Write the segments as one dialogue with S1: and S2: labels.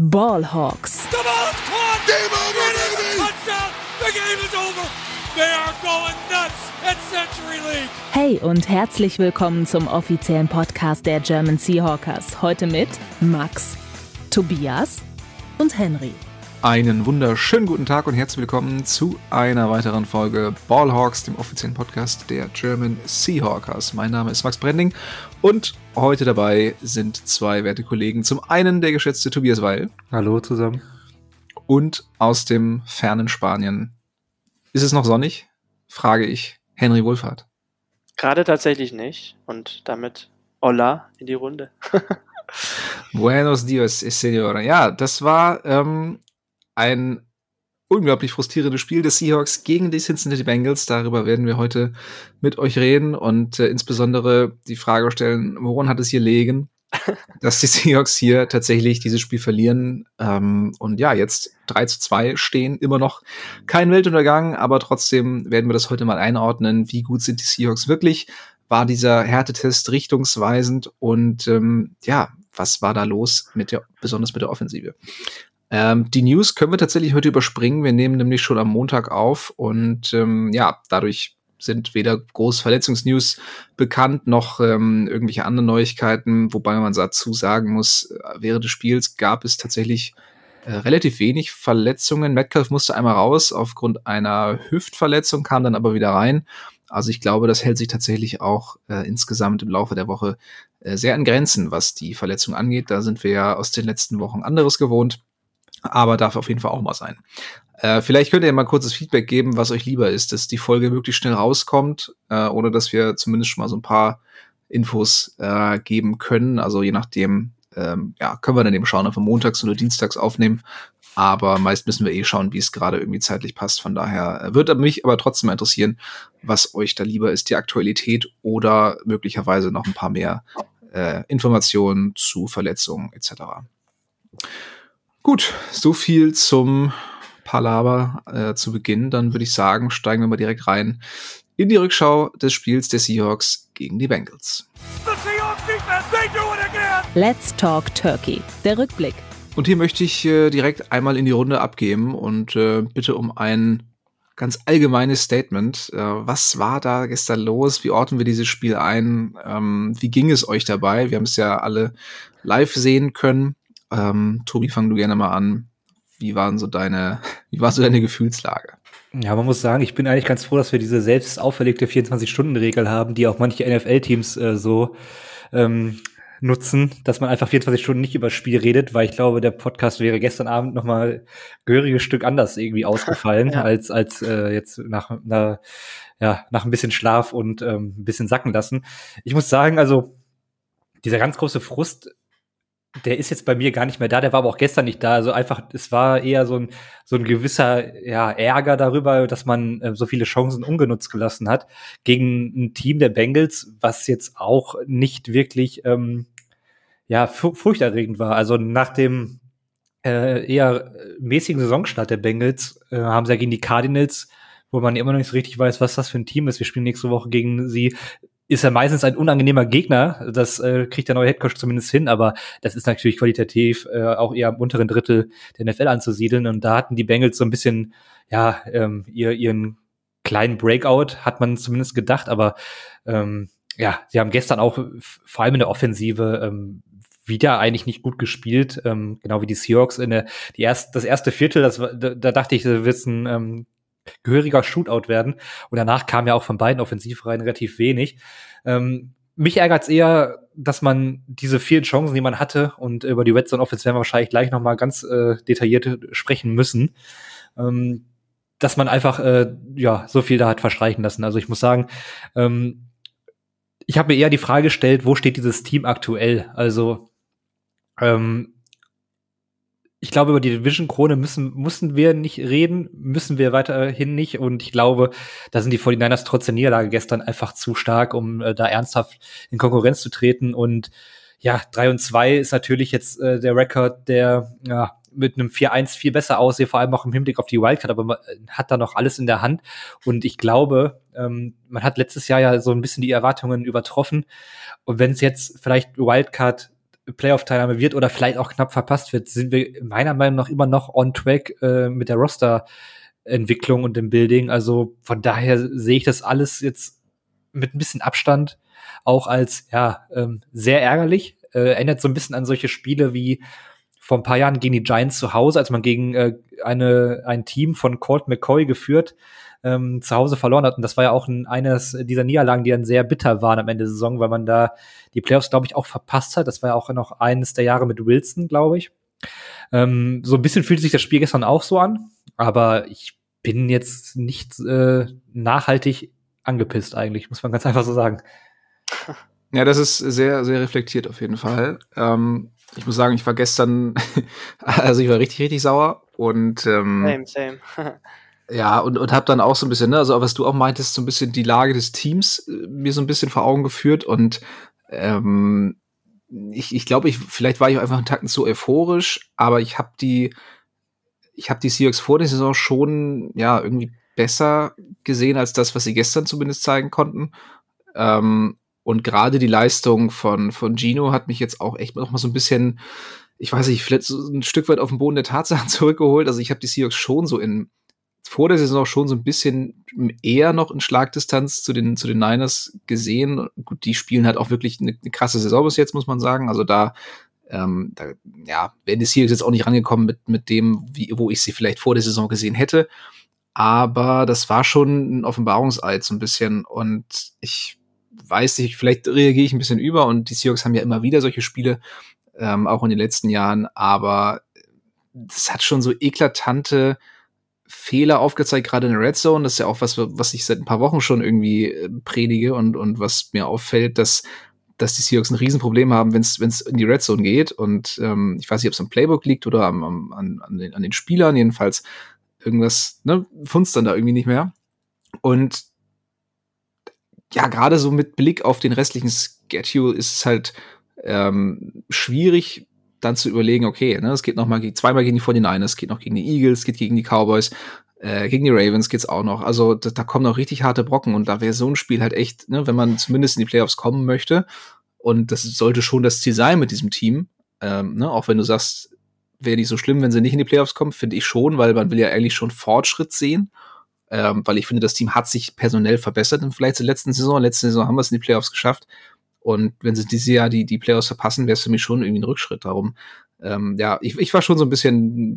S1: Ballhawks.
S2: The ball is caught. Game over, baby. Touchdown. The game is over. They are going nuts at Century League.
S1: Hey und herzlich willkommen zum offiziellen Podcast der German Seahawkers. Heute mit Max, Tobias und Henry.
S3: Einen wunderschönen guten Tag und herzlich willkommen zu einer weiteren Folge Ballhawks, dem offiziellen Podcast der German Seahawkers. Mein Name ist Max Brending und heute dabei sind zwei werte Kollegen. Zum einen der geschätzte Tobias Weil.
S4: Hallo zusammen.
S3: Und aus dem fernen Spanien. Ist es noch sonnig? Frage ich Henry Wohlfahrt.
S5: Gerade tatsächlich nicht. Und damit Hola in die Runde.
S3: Buenos dias, Senora. Ja, das war ähm, ein unglaublich frustrierendes Spiel des Seahawks gegen die Cincinnati Bengals. Darüber werden wir heute mit euch reden und äh, insbesondere die Frage stellen, woran hat es hier liegen, dass die Seahawks hier tatsächlich dieses Spiel verlieren ähm, und ja, jetzt 3 zu 2 stehen, immer noch kein Weltuntergang, aber trotzdem werden wir das heute mal einordnen, wie gut sind die Seahawks wirklich, war dieser Härtetest richtungsweisend und ähm, ja, was war da los mit der, besonders mit der Offensive? Ähm, die News können wir tatsächlich heute überspringen. Wir nehmen nämlich schon am Montag auf und ähm, ja, dadurch sind weder groß Verletzungsnews bekannt noch ähm, irgendwelche anderen Neuigkeiten, wobei man dazu sagen muss, äh, während des Spiels gab es tatsächlich äh, relativ wenig Verletzungen. Metcalf musste einmal raus aufgrund einer Hüftverletzung, kam dann aber wieder rein. Also ich glaube, das hält sich tatsächlich auch äh, insgesamt im Laufe der Woche äh, sehr an Grenzen, was die Verletzung angeht. Da sind wir ja aus den letzten Wochen anderes gewohnt aber darf auf jeden Fall auch mal sein. Äh, vielleicht könnt ihr mal kurzes Feedback geben, was euch lieber ist, dass die Folge möglichst schnell rauskommt äh, oder dass wir zumindest schon mal so ein paar Infos äh, geben können. Also je nachdem, ähm, ja, können wir dann eben schauen, ob wir montags oder dienstags aufnehmen. Aber meist müssen wir eh schauen, wie es gerade irgendwie zeitlich passt. Von daher äh, würde mich aber trotzdem interessieren, was euch da lieber ist, die Aktualität oder möglicherweise noch ein paar mehr äh, Informationen zu Verletzungen etc. Gut, so viel zum Palaver äh, zu Beginn. Dann würde ich sagen, steigen wir mal direkt rein in die Rückschau des Spiels der Seahawks gegen die Bengals.
S1: Let's Talk Turkey. Der Rückblick.
S3: Und hier möchte ich äh, direkt einmal in die Runde abgeben und äh, bitte um ein ganz allgemeines Statement. Äh, was war da gestern los? Wie orten wir dieses Spiel ein? Ähm, wie ging es euch dabei? Wir haben es ja alle live sehen können. Ähm, Tobi, fang du gerne mal an. Wie waren so deine, wie war so deine Gefühlslage?
S4: Ja, man muss sagen, ich bin eigentlich ganz froh, dass wir diese selbst auferlegte 24-Stunden-Regel haben, die auch manche NFL-Teams äh, so ähm, nutzen, dass man einfach 24 Stunden nicht über das Spiel redet, weil ich glaube, der Podcast wäre gestern Abend noch mal gehöriges Stück anders irgendwie ausgefallen ja. als als äh, jetzt nach einer, ja nach ein bisschen Schlaf und ähm, ein bisschen sacken lassen. Ich muss sagen, also dieser ganz große Frust der ist jetzt bei mir gar nicht mehr da, der war aber auch gestern nicht da. Also einfach, es war eher so ein, so ein gewisser ja, Ärger darüber, dass man äh, so viele Chancen ungenutzt gelassen hat gegen ein Team der Bengals, was jetzt auch nicht wirklich ähm, ja, furchterregend war. Also nach dem äh, eher mäßigen Saisonstart der Bengals äh, haben sie ja gegen die Cardinals, wo man immer noch nicht so richtig weiß, was das für ein Team ist. Wir spielen nächste Woche gegen sie ist er meistens ein unangenehmer Gegner. Das äh, kriegt der neue Headcoach zumindest hin, aber das ist natürlich qualitativ äh, auch eher am unteren Drittel der NFL anzusiedeln. Und da hatten die Bengals so ein bisschen, ja, ähm, ihr, ihren kleinen Breakout, hat man zumindest gedacht, aber ähm, ja, sie haben gestern auch vor allem in der Offensive ähm, wieder eigentlich nicht gut gespielt, ähm, genau wie die Seahawks in der die erst, das erste Viertel, das da, da dachte ich, da wird ein ähm, gehöriger Shootout werden. Und danach kam ja auch von beiden Offensivreihen relativ wenig. Ähm, mich ärgert es eher, dass man diese vielen Chancen, die man hatte, und über die Red Zone Offense werden wir wahrscheinlich gleich noch mal ganz äh, detailliert sprechen müssen, ähm, dass man einfach äh, ja so viel da hat verstreichen lassen. Also ich muss sagen, ähm, ich habe mir eher die Frage gestellt, wo steht dieses Team aktuell? Also ähm, ich glaube, über die Division-Krone müssen, müssen wir nicht reden, müssen wir weiterhin nicht. Und ich glaube, da sind die 49ers trotz der Niederlage gestern einfach zu stark, um äh, da ernsthaft in Konkurrenz zu treten. Und ja, 3 und 2 ist natürlich jetzt äh, der Rekord, der ja, mit einem 4-1 viel besser aussieht, vor allem auch im Hinblick auf die Wildcard, aber man hat da noch alles in der Hand. Und ich glaube, ähm, man hat letztes Jahr ja so ein bisschen die Erwartungen übertroffen. Und wenn es jetzt vielleicht Wildcard Playoff-Teilnahme wird oder vielleicht auch knapp verpasst wird, sind wir meiner Meinung nach immer noch on track äh, mit der Roster-Entwicklung und dem Building. Also von daher sehe ich das alles jetzt mit ein bisschen Abstand auch als ja ähm, sehr ärgerlich. Äh, erinnert so ein bisschen an solche Spiele wie vor ein paar Jahren gegen die Giants zu Hause, als man gegen äh, eine, ein Team von Colt McCoy geführt ähm, zu Hause verloren hat. Und das war ja auch ein, eines dieser Niederlagen, die dann sehr bitter waren am Ende der Saison, weil man da die Playoffs, glaube ich, auch verpasst hat. Das war ja auch noch eines der Jahre mit Wilson, glaube ich. Ähm, so ein bisschen fühlt sich das Spiel gestern auch so an, aber ich bin jetzt nicht äh, nachhaltig angepisst eigentlich, muss man ganz einfach so sagen.
S3: Ja, das ist sehr, sehr reflektiert auf jeden Fall. Ähm, ich muss sagen, ich war gestern, also ich war richtig, richtig sauer und ähm, same, same. Ja, und, und habe dann auch so ein bisschen, ne, also was du auch meintest, so ein bisschen die Lage des Teams äh, mir so ein bisschen vor Augen geführt und ähm, ich, ich glaube, ich, vielleicht war ich auch einfach einen Tacken zu euphorisch, aber ich habe die, ich habe die Seahawks vor der Saison schon, ja, irgendwie besser gesehen als das, was sie gestern zumindest zeigen konnten. Ähm, und gerade die Leistung von, von Gino hat mich jetzt auch echt noch mal so ein bisschen, ich weiß nicht, vielleicht so ein Stück weit auf den Boden der Tatsachen zurückgeholt. Also ich habe die Seahawks schon so in, vor der Saison schon so ein bisschen eher noch in Schlagdistanz zu den, zu den Niners gesehen. Gut, die spielen halt auch wirklich eine, eine krasse Saison bis jetzt, muss man sagen. Also da, ähm, da ja, wären die Seahawks jetzt auch nicht rangekommen mit, mit dem, wie, wo ich sie vielleicht vor der Saison gesehen hätte. Aber das war schon ein Offenbarungseid so ein bisschen. Und ich weiß nicht, vielleicht reagiere ich ein bisschen über. Und die Seahawks haben ja immer wieder solche Spiele, ähm, auch in den letzten Jahren. Aber das hat schon so eklatante Fehler aufgezeigt, gerade in der Red Zone. Das ist ja auch was, was ich seit ein paar Wochen schon irgendwie äh, predige und, und was mir auffällt, dass, dass die Seahawks ein Riesenproblem haben, wenn es in die Red Zone geht. Und ähm, ich weiß nicht, ob es am Playbook liegt oder am, am, an, an, den, an den Spielern. Jedenfalls irgendwas, ne, funzt dann da irgendwie nicht mehr. Und ja, gerade so mit Blick auf den restlichen Schedule ist es halt ähm, schwierig, dann zu überlegen, okay, ne, es geht noch mal zweimal gegen die 49ers, es geht noch gegen die Eagles, es geht gegen die Cowboys, äh, gegen die Ravens geht's auch noch. Also da, da kommen noch richtig harte Brocken und da wäre so ein Spiel halt echt, ne, wenn man zumindest in die Playoffs kommen möchte und das sollte schon das Ziel sein mit diesem Team, ähm, ne, auch wenn du sagst, wäre nicht so schlimm, wenn sie nicht in die Playoffs kommen, finde ich schon, weil man will ja eigentlich schon Fortschritt sehen. Ähm, weil ich finde, das Team hat sich personell verbessert im Vergleich zur letzten Saison. Letzte Saison haben wir es in die Playoffs geschafft. Und wenn sie dieses Jahr die, die Playoffs verpassen, wäre es für mich schon irgendwie ein Rückschritt. Darum, ähm, ja, ich, ich war schon so ein bisschen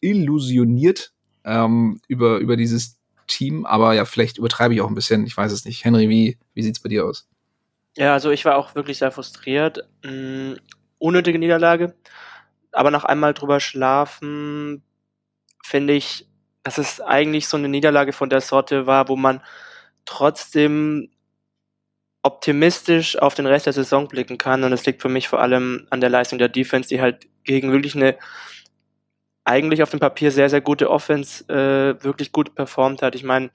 S3: illusioniert ähm, über, über dieses Team, aber ja, vielleicht übertreibe ich auch ein bisschen, ich weiß es nicht. Henry, wie, wie sieht es bei dir aus?
S5: Ja, also ich war auch wirklich sehr frustriert. Mhm, unnötige Niederlage. Aber noch einmal drüber schlafen, finde ich, dass es eigentlich so eine Niederlage von der Sorte war, wo man trotzdem optimistisch auf den Rest der Saison blicken kann. Und es liegt für mich vor allem an der Leistung der Defense, die halt gegen wirklich eine eigentlich auf dem Papier sehr, sehr gute Offense äh, wirklich gut performt hat. Ich meine,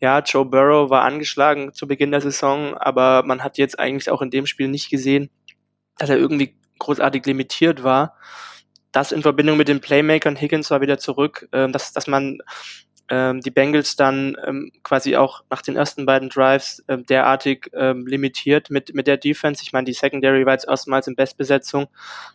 S5: ja, Joe Burrow war angeschlagen zu Beginn der Saison, aber man hat jetzt eigentlich auch in dem Spiel nicht gesehen, dass er irgendwie großartig limitiert war. Das in Verbindung mit den Playmakern, Higgins war wieder zurück, äh, dass, dass man ähm, die Bengals dann ähm, quasi auch nach den ersten beiden Drives ähm, derartig ähm, limitiert mit, mit der Defense. Ich meine, die Secondary war jetzt erstmals in Bestbesetzung.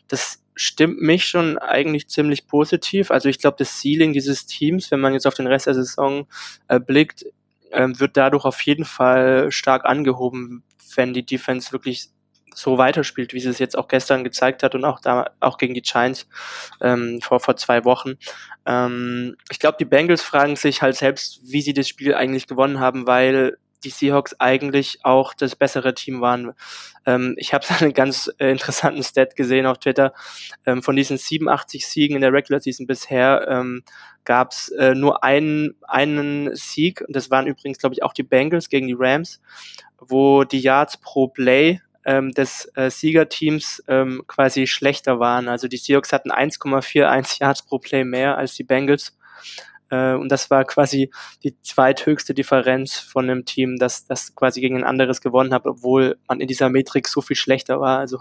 S5: Das stimmt mich schon eigentlich ziemlich positiv. Also ich glaube, das Ceiling dieses Teams, wenn man jetzt auf den Rest der Saison äh, blickt, ähm, wird dadurch auf jeden Fall stark angehoben, wenn die Defense wirklich so weiterspielt, wie sie es jetzt auch gestern gezeigt hat und auch da auch gegen die Giants ähm, vor vor zwei Wochen. Ähm, ich glaube, die Bengals fragen sich halt selbst, wie sie das Spiel eigentlich gewonnen haben, weil die Seahawks eigentlich auch das bessere Team waren. Ähm, ich habe einen ganz äh, interessanten Stat gesehen auf Twitter. Ähm, von diesen 87 Siegen in der Regular Season bisher ähm, gab es äh, nur einen, einen Sieg, und das waren übrigens, glaube ich, auch die Bengals gegen die Rams, wo die Yards pro Play ähm, des äh, Siegerteams ähm, quasi schlechter waren. Also die Seahawks hatten 1,41 Yards pro Play mehr als die Bengals. Äh, und das war quasi die zweithöchste Differenz von einem Team, das, das quasi gegen ein anderes gewonnen hat, obwohl man in dieser Metrik so viel schlechter war. Also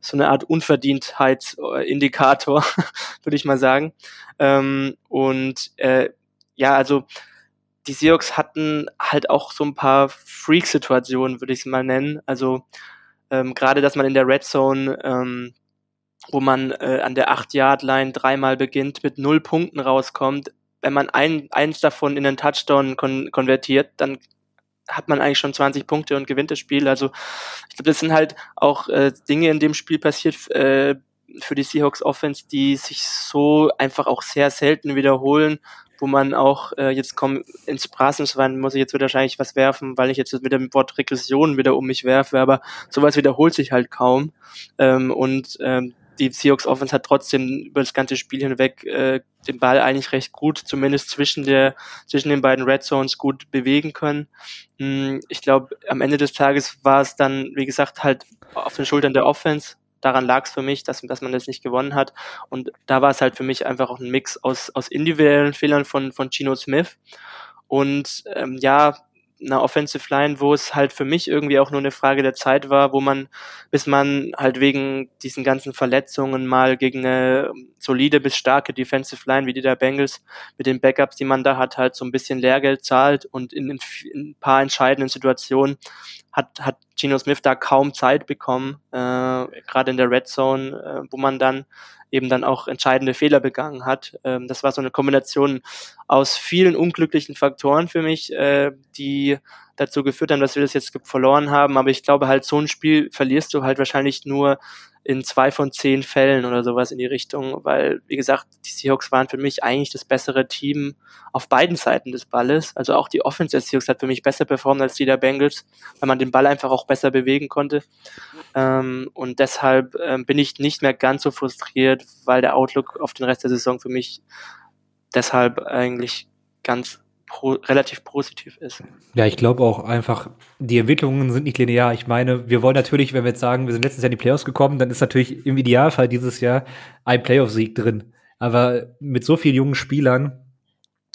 S5: so eine Art Unverdientheitsindikator, würde ich mal sagen. Ähm, und äh, ja, also die Seahawks hatten halt auch so ein paar Freak-Situationen, würde ich es mal nennen. Also ähm, gerade, dass man in der Red Zone ähm, wo man äh, an der 8-Yard-Line dreimal beginnt, mit null Punkten rauskommt. Wenn man ein, eins davon in einen Touchdown kon konvertiert, dann hat man eigentlich schon 20 Punkte und gewinnt das Spiel. Also ich glaube, das sind halt auch äh, Dinge in dem Spiel passiert äh, für die Seahawks Offense, die sich so einfach auch sehr selten wiederholen, wo man auch äh, jetzt kommt ins Straßenschwein, muss ich jetzt wieder wahrscheinlich was werfen, weil ich jetzt mit dem Wort Regression wieder um mich werfe, aber sowas wiederholt sich halt kaum. Ähm, und ähm, die Seahawks Offense hat trotzdem über das ganze Spiel hinweg äh, den Ball eigentlich recht gut, zumindest zwischen der zwischen den beiden Red Zones gut bewegen können. Hm, ich glaube, am Ende des Tages war es dann, wie gesagt, halt auf den Schultern der Offense. Daran lag es für mich, dass, dass man das nicht gewonnen hat. Und da war es halt für mich einfach auch ein Mix aus, aus individuellen Fehlern von, von Gino Smith und ähm, ja, einer Offensive Line, wo es halt für mich irgendwie auch nur eine Frage der Zeit war, wo man, bis man halt wegen diesen ganzen Verletzungen mal gegen eine solide bis starke Defensive Line wie die der Bengals mit den Backups, die man da hat, halt so ein bisschen Lehrgeld zahlt und in, in, in ein paar entscheidenden Situationen hat, hat Geno Smith da kaum Zeit bekommen, äh, gerade in der Red Zone, äh, wo man dann eben dann auch entscheidende Fehler begangen hat. Ähm, das war so eine Kombination aus vielen unglücklichen Faktoren für mich, äh, die dazu geführt haben, dass wir das jetzt verloren haben. Aber ich glaube halt, so ein Spiel verlierst du halt wahrscheinlich nur in zwei von zehn Fällen oder sowas in die Richtung, weil, wie gesagt, die Seahawks waren für mich eigentlich das bessere Team auf beiden Seiten des Balles. Also auch die Offense der Seahawks hat für mich besser performt als die der Bengals, weil man den Ball einfach auch besser bewegen konnte. Ähm, und deshalb ähm, bin ich nicht mehr ganz so frustriert, weil der Outlook auf den Rest der Saison für mich deshalb eigentlich ganz pro, relativ positiv ist.
S4: Ja, ich glaube auch einfach, die Entwicklungen sind nicht linear. Ich meine, wir wollen natürlich, wenn wir jetzt sagen, wir sind letztes Jahr in die Playoffs gekommen, dann ist natürlich im Idealfall dieses Jahr ein Playoff-Sieg drin. Aber mit so vielen jungen Spielern,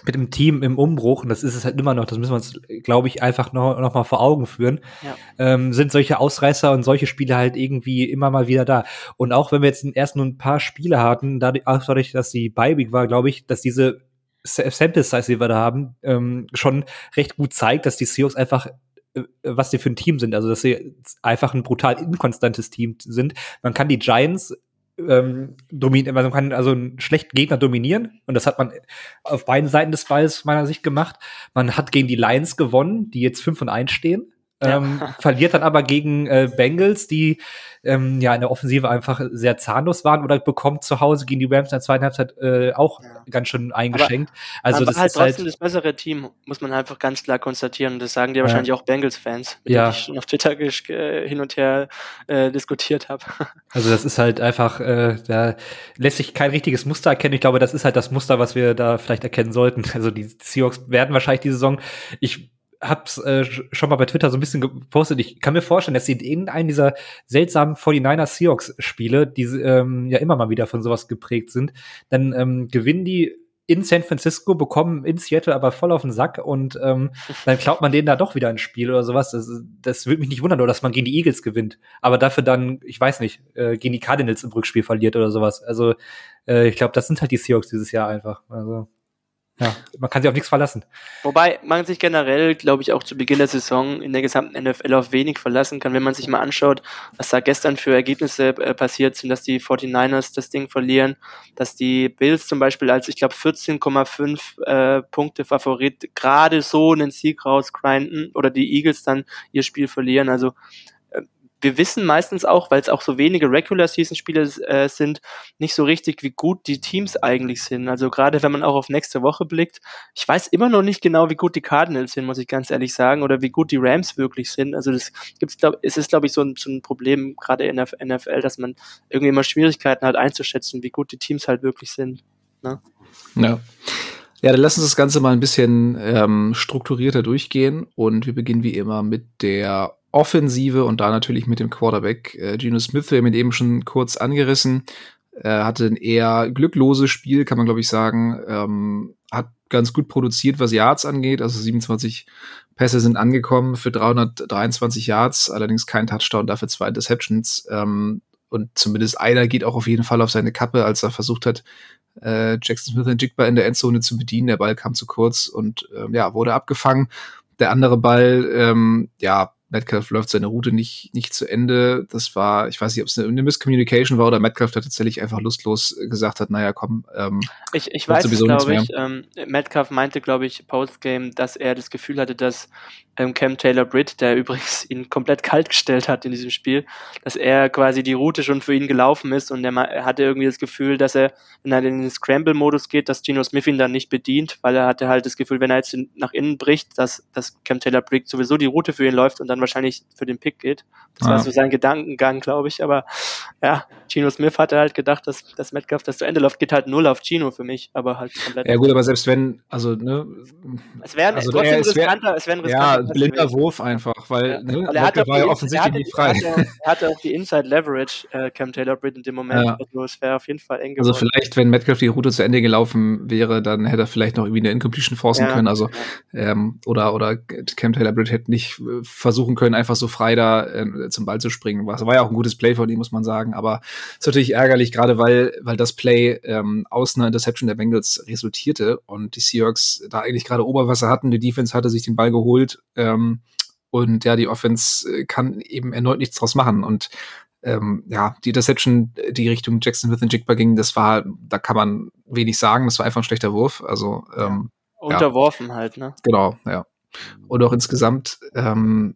S4: mit dem Team im Umbruch, und das ist es halt immer noch, das müssen wir uns, glaube ich, einfach noch, noch mal vor Augen führen, ja. ähm, sind solche Ausreißer und solche Spiele halt irgendwie immer mal wieder da. Und auch wenn wir jetzt erst nur ein paar Spiele hatten, dadurch, dass die Bye war, glaube ich, dass diese Sample Size, die wir da haben, ähm, schon recht gut zeigt, dass die Seahawks einfach äh, was die für ein Team sind. Also, dass sie einfach ein brutal inkonstantes Team sind. Man kann die Giants ähm, dominieren, man kann also einen schlechten Gegner dominieren und das hat man auf beiden Seiten des Balls meiner Sicht gemacht. Man hat gegen die Lions gewonnen, die jetzt 5 und 1 stehen. Ja. Ähm, verliert dann aber gegen äh, Bengals, die ähm, ja in der Offensive einfach sehr zahnlos waren oder bekommt zu Hause gegen die Rams in der zweiten Halbzeit äh, auch ja. ganz schön eingeschenkt.
S5: Aber, also das halt ist halt trotzdem das bessere Team, muss man einfach ganz klar konstatieren. Und das sagen dir ja. wahrscheinlich auch Bengals-Fans, mit denen ich schon auf Twitter äh, hin und her äh, diskutiert habe.
S4: Also das ist halt einfach, äh, da lässt sich kein richtiges Muster erkennen. Ich glaube, das ist halt das Muster, was wir da vielleicht erkennen sollten. Also die Seahawks werden wahrscheinlich die Saison, ich hab's äh, schon mal bei Twitter so ein bisschen gepostet. Ich kann mir vorstellen, dass sie in einem dieser seltsamen 49er Seahawks Spiele, die ähm, ja immer mal wieder von sowas geprägt sind, dann ähm, gewinnen die in San Francisco, bekommen in Seattle aber voll auf den Sack und ähm, dann klaut man denen da doch wieder ein Spiel oder sowas. Das, das würde mich nicht wundern, oder dass man gegen die Eagles gewinnt. Aber dafür dann, ich weiß nicht, äh, gegen die Cardinals im Rückspiel verliert oder sowas. Also äh, ich glaube, das sind halt die Seahawks dieses Jahr einfach. Also ja, man kann sich auf nichts verlassen.
S5: Wobei man sich generell, glaube ich, auch zu Beginn der Saison in der gesamten NFL auf wenig verlassen kann, wenn man sich mal anschaut, was da gestern für Ergebnisse äh, passiert sind, dass die 49ers das Ding verlieren, dass die Bills zum Beispiel als, ich glaube, 14,5 äh, Punkte Favorit gerade so einen Sieg rausgrinden oder die Eagles dann ihr Spiel verlieren. Also wir wissen meistens auch, weil es auch so wenige Regular Season Spiele äh, sind, nicht so richtig, wie gut die Teams eigentlich sind. Also gerade wenn man auch auf nächste Woche blickt, ich weiß immer noch nicht genau, wie gut die Cardinals sind, muss ich ganz ehrlich sagen, oder wie gut die Rams wirklich sind. Also das gibt's, glaub, es ist, glaube ich, so ein, so ein Problem gerade in der NFL, dass man irgendwie immer Schwierigkeiten hat einzuschätzen, wie gut die Teams halt wirklich sind. Ne?
S3: Ja. Ja, dann lass uns das Ganze mal ein bisschen ähm, strukturierter durchgehen und wir beginnen wie immer mit der Offensive und da natürlich mit dem Quarterback. Äh, Geno Smith, wir haben ihn eben schon kurz angerissen, Er hatte ein eher glückloses Spiel, kann man glaube ich sagen. Ähm, hat ganz gut produziert, was Yards angeht. Also 27 Pässe sind angekommen für 323 Yards, allerdings kein Touchdown, dafür zwei Interceptions. Ähm, und zumindest einer geht auch auf jeden Fall auf seine Kappe, als er versucht hat, äh, Jackson Smith und Jigba in der Endzone zu bedienen. Der Ball kam zu kurz und äh, ja, wurde abgefangen. Der andere Ball, ähm, ja, Metcalf läuft seine Route nicht, nicht zu Ende. Das war, ich weiß nicht, ob es eine, Misscommunication war oder Metcalf da tatsächlich einfach lustlos gesagt hat, naja, komm. Ähm,
S5: ich ich weiß es, glaube ich. Ähm, Metcalf meinte, glaube ich, Postgame, dass er das Gefühl hatte, dass ähm, Cam Taylor Britt, der übrigens ihn komplett kalt gestellt hat in diesem Spiel, dass er quasi die Route schon für ihn gelaufen ist und er hatte irgendwie das Gefühl, dass er, wenn er in den Scramble-Modus geht, dass Gino Smith ihn dann nicht bedient, weil er hatte halt das Gefühl, wenn er jetzt nach innen bricht, dass, dass Cam Taylor Britt sowieso die Route für ihn läuft und dann wahrscheinlich für den Pick geht. Das ah. war so sein Gedankengang, glaube ich. Aber ja, Gino Smith hatte halt gedacht, dass, dass Metcalf das zu Ende läuft, geht halt null auf Gino für mich, aber halt komplett.
S3: Ja gut, aber selbst wenn, also ne.
S5: Es wäre also trotzdem
S3: es wär, riskanter, es wäre ein riskanter. Ja, blinder Wurf einfach, weil ja.
S5: ne, er hatte war ja offensichtlich nicht frei. Er hatte, er hatte, auch die Inside Leverage, äh, Cam Taylor Britt in dem Moment. Ja. Also es wäre auf jeden Fall eng
S3: also geworden. Also vielleicht, wenn Metcalf die Route zu Ende gelaufen wäre, dann hätte er vielleicht noch irgendwie eine Incompletion forcen ja. können. Also ähm, oder oder Cam Taylor Britt hätte nicht äh, versuchen können, einfach so frei da äh, zum Ball zu springen. Das war ja auch ein gutes Play von ihm, muss man sagen. Aber es ist natürlich ärgerlich, gerade weil, weil das Play ähm, aus einer Interception der Bengals resultierte und die Seahawks da eigentlich gerade Oberwasser hatten. Die Defense hatte sich den Ball geholt. Ähm, und ja, die Offense äh, kann eben erneut nichts draus machen. Und ähm, ja, die Interception, die Richtung Jackson Smith und Jigba ging, das war, da kann man wenig sagen. Das war einfach ein schlechter Wurf. Also ähm,
S5: unterworfen ja. halt, ne?
S3: Genau, ja. Und auch insgesamt, ähm,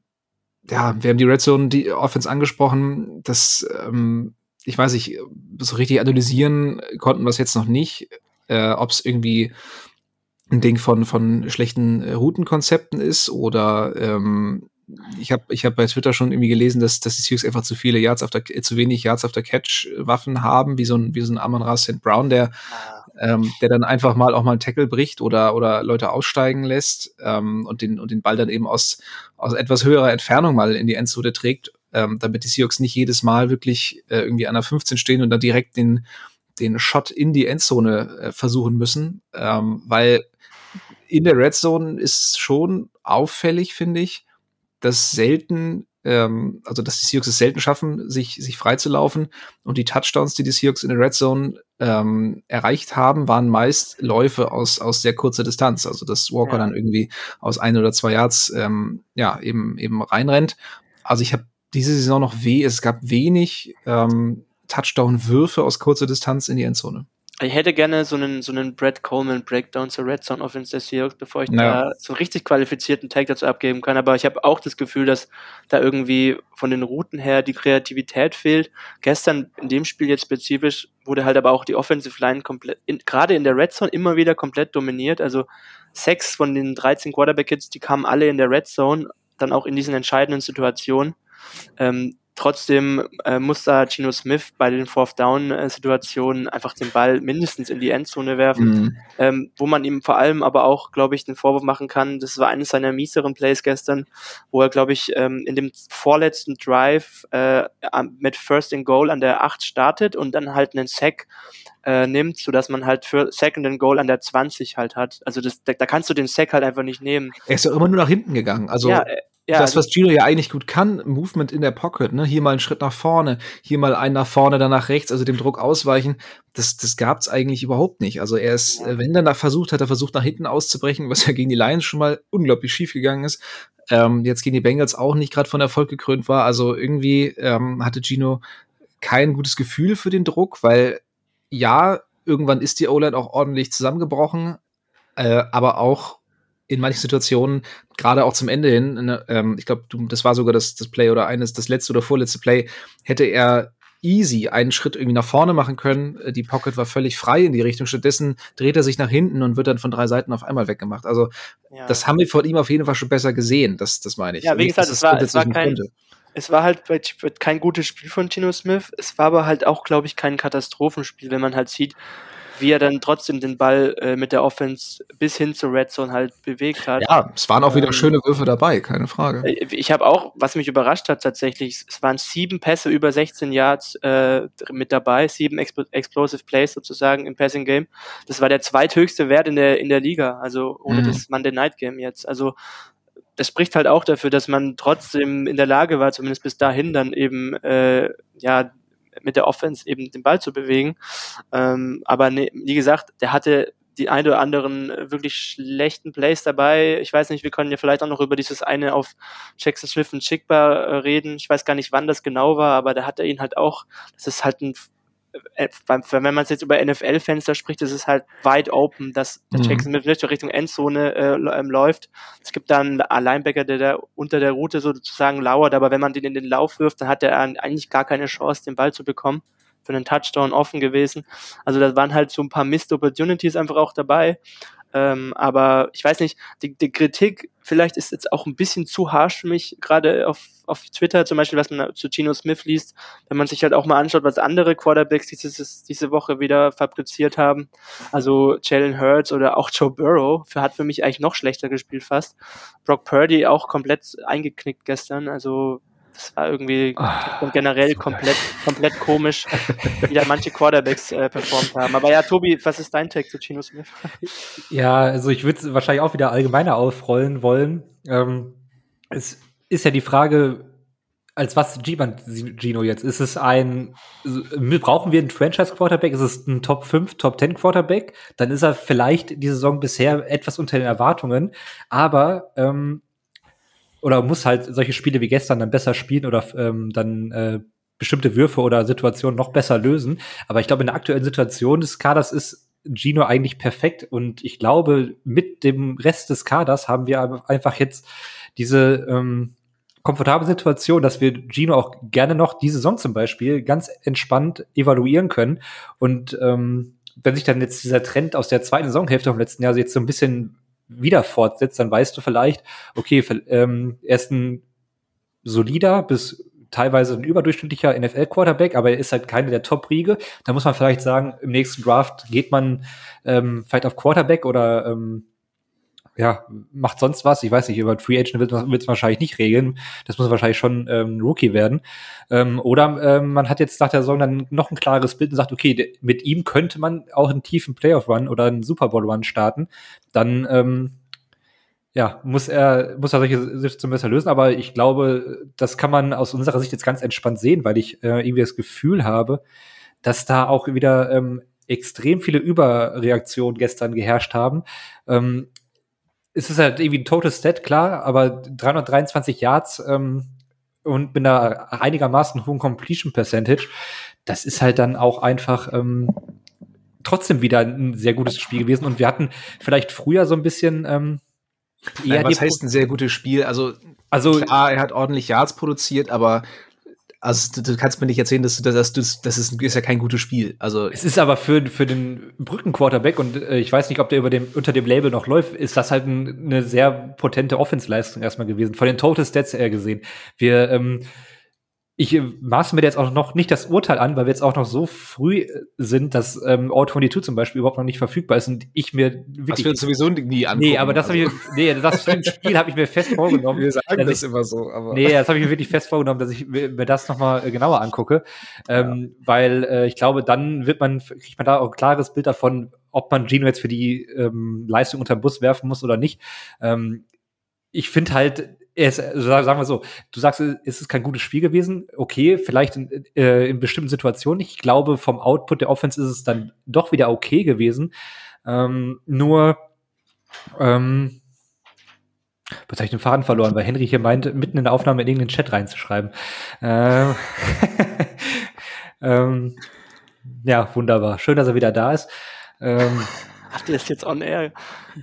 S3: ja, wir haben die Red Zone, die Offense angesprochen. Das, ähm, ich weiß nicht, so richtig analysieren konnten wir es jetzt noch nicht, äh, ob es irgendwie ein Ding von, von schlechten äh, Routenkonzepten ist oder ähm, ich habe ich hab bei Twitter schon irgendwie gelesen, dass, dass die Seahawks einfach zu viele Yards auf der, äh, zu wenig Yards auf der Catch Waffen haben, wie so ein, wie so ein Amon Ra St. Brown, der, ah. ähm, der dann einfach mal auch mal einen Tackle bricht oder, oder Leute aussteigen lässt, ähm, und den, und den Ball dann eben aus, aus etwas höherer Entfernung mal in die Endzone trägt, ähm, damit die Seahawks nicht jedes Mal wirklich äh, irgendwie an der 15 stehen und dann direkt den, den Shot in die Endzone äh, versuchen müssen, ähm, weil in der Red Zone ist schon auffällig, finde ich, dass selten, ähm, also dass die Seahawks es selten schaffen, sich, sich freizulaufen. Und die Touchdowns, die die Seahawks in der Red Zone ähm, erreicht haben, waren meist Läufe aus, aus sehr kurzer Distanz. Also dass Walker ja. dann irgendwie aus ein oder zwei Yards ähm, ja, eben, eben reinrennt. Also ich habe diese Saison noch weh, es gab wenig ähm, Touchdown-Würfe aus kurzer Distanz in die Endzone.
S5: Ich hätte gerne so einen, so einen Brad Coleman Breakdown zur Red Zone Offense der Seahawks, bevor ich ja. da so einen richtig qualifizierten Tag dazu abgeben kann. Aber ich habe auch das Gefühl, dass da irgendwie von den Routen her die Kreativität fehlt. Gestern in dem Spiel jetzt spezifisch wurde halt aber auch die Offensive Line komplett, gerade in der Red Zone immer wieder komplett dominiert. Also sechs von den 13 Quarterback-Hits, die kamen alle in der Red Zone, dann auch in diesen entscheidenden Situationen. Ähm, Trotzdem äh, muss da Gino Smith bei den Fourth Down äh, einfach den Ball mindestens in die Endzone werfen, mhm. ähm, wo man ihm vor allem aber auch, glaube ich, den Vorwurf machen kann. Das war eines seiner mieseren Plays gestern, wo er, glaube ich, ähm, in dem vorletzten Drive äh, mit First and Goal an der 8 startet und dann halt einen Sack äh, nimmt, so dass man halt für Second and Goal an der 20 halt hat. Also das, da, da kannst du den Sack halt einfach nicht nehmen.
S3: Er ist ja immer nur nach hinten gegangen. Also ja, ja, das, was Gino ja eigentlich gut kann, Movement in der Pocket, ne? Hier mal einen Schritt nach vorne, hier mal einen nach vorne, dann nach rechts, also dem Druck ausweichen. Das, das gab's eigentlich überhaupt nicht. Also er ist, ja. wenn dann da versucht, hat er versucht, nach hinten auszubrechen, was ja gegen die Lions schon mal unglaublich schief gegangen ist. Ähm, jetzt gegen die Bengals auch nicht gerade von Erfolg gekrönt war. Also irgendwie ähm, hatte Gino kein gutes Gefühl für den Druck, weil ja, irgendwann ist die O-Line auch ordentlich zusammengebrochen, äh, aber auch in manchen Situationen, gerade auch zum Ende hin, ne, ähm, ich glaube, das war sogar das, das Play oder eines, das letzte oder vorletzte Play, hätte er easy einen Schritt irgendwie nach vorne machen können. Äh, die Pocket war völlig frei in die Richtung. Stattdessen dreht er sich nach hinten und wird dann von drei Seiten auf einmal weggemacht. Also, ja. das haben wir von ihm auf jeden Fall schon besser gesehen. Das, das meine ich.
S5: Ja, wie gesagt, es war, es war kein, es war halt kein gutes Spiel von Tino Smith. Es war aber halt auch, glaube ich, kein Katastrophenspiel, wenn man halt sieht, wie er dann trotzdem den Ball äh, mit der Offense bis hin zur Red Zone halt bewegt hat.
S3: Ja, es waren auch wieder ähm, schöne Würfe dabei, keine Frage.
S5: Äh, ich habe auch, was mich überrascht hat tatsächlich, es waren sieben Pässe über 16 Yards äh, mit dabei, sieben Expl Explosive Plays sozusagen im Passing Game. Das war der zweithöchste Wert in der in der Liga, also ohne mhm. das Monday Night Game jetzt. Also das spricht halt auch dafür, dass man trotzdem in der Lage war, zumindest bis dahin dann eben äh, ja mit der Offense eben den Ball zu bewegen. Ähm, aber ne, wie gesagt, der hatte die ein oder anderen wirklich schlechten Plays dabei. Ich weiß nicht, wir können ja vielleicht auch noch über dieses eine auf Jackson Smith und Chickba äh, reden. Ich weiß gar nicht, wann das genau war, aber da hat er ihn halt auch, das ist halt ein äh, wenn man es jetzt über NFL-Fenster spricht, ist es halt wide open, dass der mhm. Jackson Smith Richtung Endzone äh, ähm, läuft. Es gibt dann einen Linebacker, der da unter der Route sozusagen lauert, aber wenn man den in den Lauf wirft, dann hat er eigentlich gar keine Chance, den Ball zu bekommen. Für einen Touchdown offen gewesen. Also da waren halt so ein paar Missed Opportunities einfach auch dabei. Ähm, aber ich weiß nicht, die, die Kritik vielleicht ist jetzt auch ein bisschen zu harsch für mich, gerade auf, auf Twitter zum Beispiel, was man zu Gino Smith liest, wenn man sich halt auch mal anschaut, was andere Quarterbacks dieses, diese Woche wieder fabriziert haben. Also Jalen Hurts oder auch Joe Burrow für, hat für mich eigentlich noch schlechter gespielt fast. Brock Purdy auch komplett eingeknickt gestern. Also das war irgendwie oh, generell komplett, komplett komisch, wie da manche Quarterbacks äh, performt haben. Aber ja, Tobi, was ist dein Take zu Gino Smith?
S4: Ja, also ich würde es wahrscheinlich auch wieder allgemeiner aufrollen wollen. Ähm, es ist ja die Frage, als was Gino jetzt? Ist es ein, brauchen wir einen Franchise-Quarterback? Ist es ein Top 5, Top 10 Quarterback? Dann ist er vielleicht die Saison bisher etwas unter den Erwartungen. Aber ähm, oder muss halt solche Spiele wie gestern dann besser spielen oder ähm, dann äh, bestimmte Würfe oder Situationen noch besser lösen. Aber ich glaube, in der aktuellen Situation des Kaders ist Gino eigentlich perfekt und ich glaube, mit dem Rest des Kaders haben wir einfach jetzt diese ähm, komfortable Situation, dass wir Gino auch gerne noch diese Saison zum Beispiel ganz entspannt evaluieren können und ähm, wenn sich dann jetzt dieser Trend aus der zweiten Saisonhälfte vom letzten Jahr jetzt so ein bisschen wieder fortsetzt, dann weißt du vielleicht, okay, ähm, er ist ein solider bis teilweise ein überdurchschnittlicher NFL-Quarterback, aber er ist halt keine der Top-Riege. Da muss man vielleicht sagen, im nächsten Draft geht man ähm, vielleicht auf Quarterback oder ähm, ja, macht sonst was. Ich weiß nicht, über Free Agent wird es wahrscheinlich nicht regeln. Das muss wahrscheinlich schon ähm, Rookie werden. Ähm, oder ähm, man hat jetzt nach der Saison dann noch ein klares Bild und sagt, okay, mit ihm könnte man auch einen tiefen Playoff-Run oder einen Super Bowl-Run starten. Dann ähm, ja, muss er, muss er solche Situationen besser lösen, aber ich glaube, das kann man aus unserer Sicht jetzt ganz entspannt sehen, weil ich äh, irgendwie das Gefühl habe, dass da auch wieder ähm, extrem viele Überreaktionen gestern geherrscht haben. Ähm, es ist halt irgendwie ein total Stat, klar, aber 323 Yards ähm, und mit einer einigermaßen hohen Completion Percentage, das ist halt dann auch einfach ähm, trotzdem wieder ein sehr gutes Spiel gewesen. Und wir hatten vielleicht früher so ein bisschen ähm,
S3: eher Nein, was heißt ein sehr gutes Spiel? Also, also klar, er hat ordentlich Yards produziert, aber also du, du, kannst mir nicht erzählen, dass du das, das, das ist, ist ja kein gutes Spiel. Also
S4: es ist aber für, für den Brückenquarterback und äh, ich weiß nicht, ob der über dem unter dem Label noch läuft, ist das halt ein, eine sehr potente Offensleistung erstmal gewesen. Von den Total Stats her gesehen. Wir ähm, ich äh, maße mir jetzt auch noch nicht das Urteil an, weil wir jetzt auch noch so früh äh, sind, dass ähm, All-22 zum Beispiel überhaupt noch nicht verfügbar ist und ich mir
S3: wirklich. Das wird sowieso nie angucken.
S4: Nee, aber das also. habe ich, nee, das Spiel habe ich mir fest vorgenommen.
S3: Wir sagen das ich, immer so, aber.
S4: Nee, das habe ich mir wirklich fest vorgenommen, dass ich mir das nochmal äh, genauer angucke. Ähm, ja. Weil äh, ich glaube, dann wird man, kriegt man da auch ein klares Bild davon, ob man Gino jetzt für die ähm, Leistung unter den Bus werfen muss oder nicht. Ähm, ich finde halt, es, sagen wir so, du sagst, es ist kein gutes Spiel gewesen. Okay, vielleicht in, äh, in bestimmten Situationen. Ich glaube, vom Output der Offense ist es dann doch wieder okay gewesen. Ähm, nur, ähm, was habe ich den Faden verloren, weil Henry hier meint, mitten in der Aufnahme in irgendeinen Chat reinzuschreiben. Ähm, ähm, ja, wunderbar. Schön, dass er wieder da ist. Ähm,
S5: Ach, der ist jetzt on air.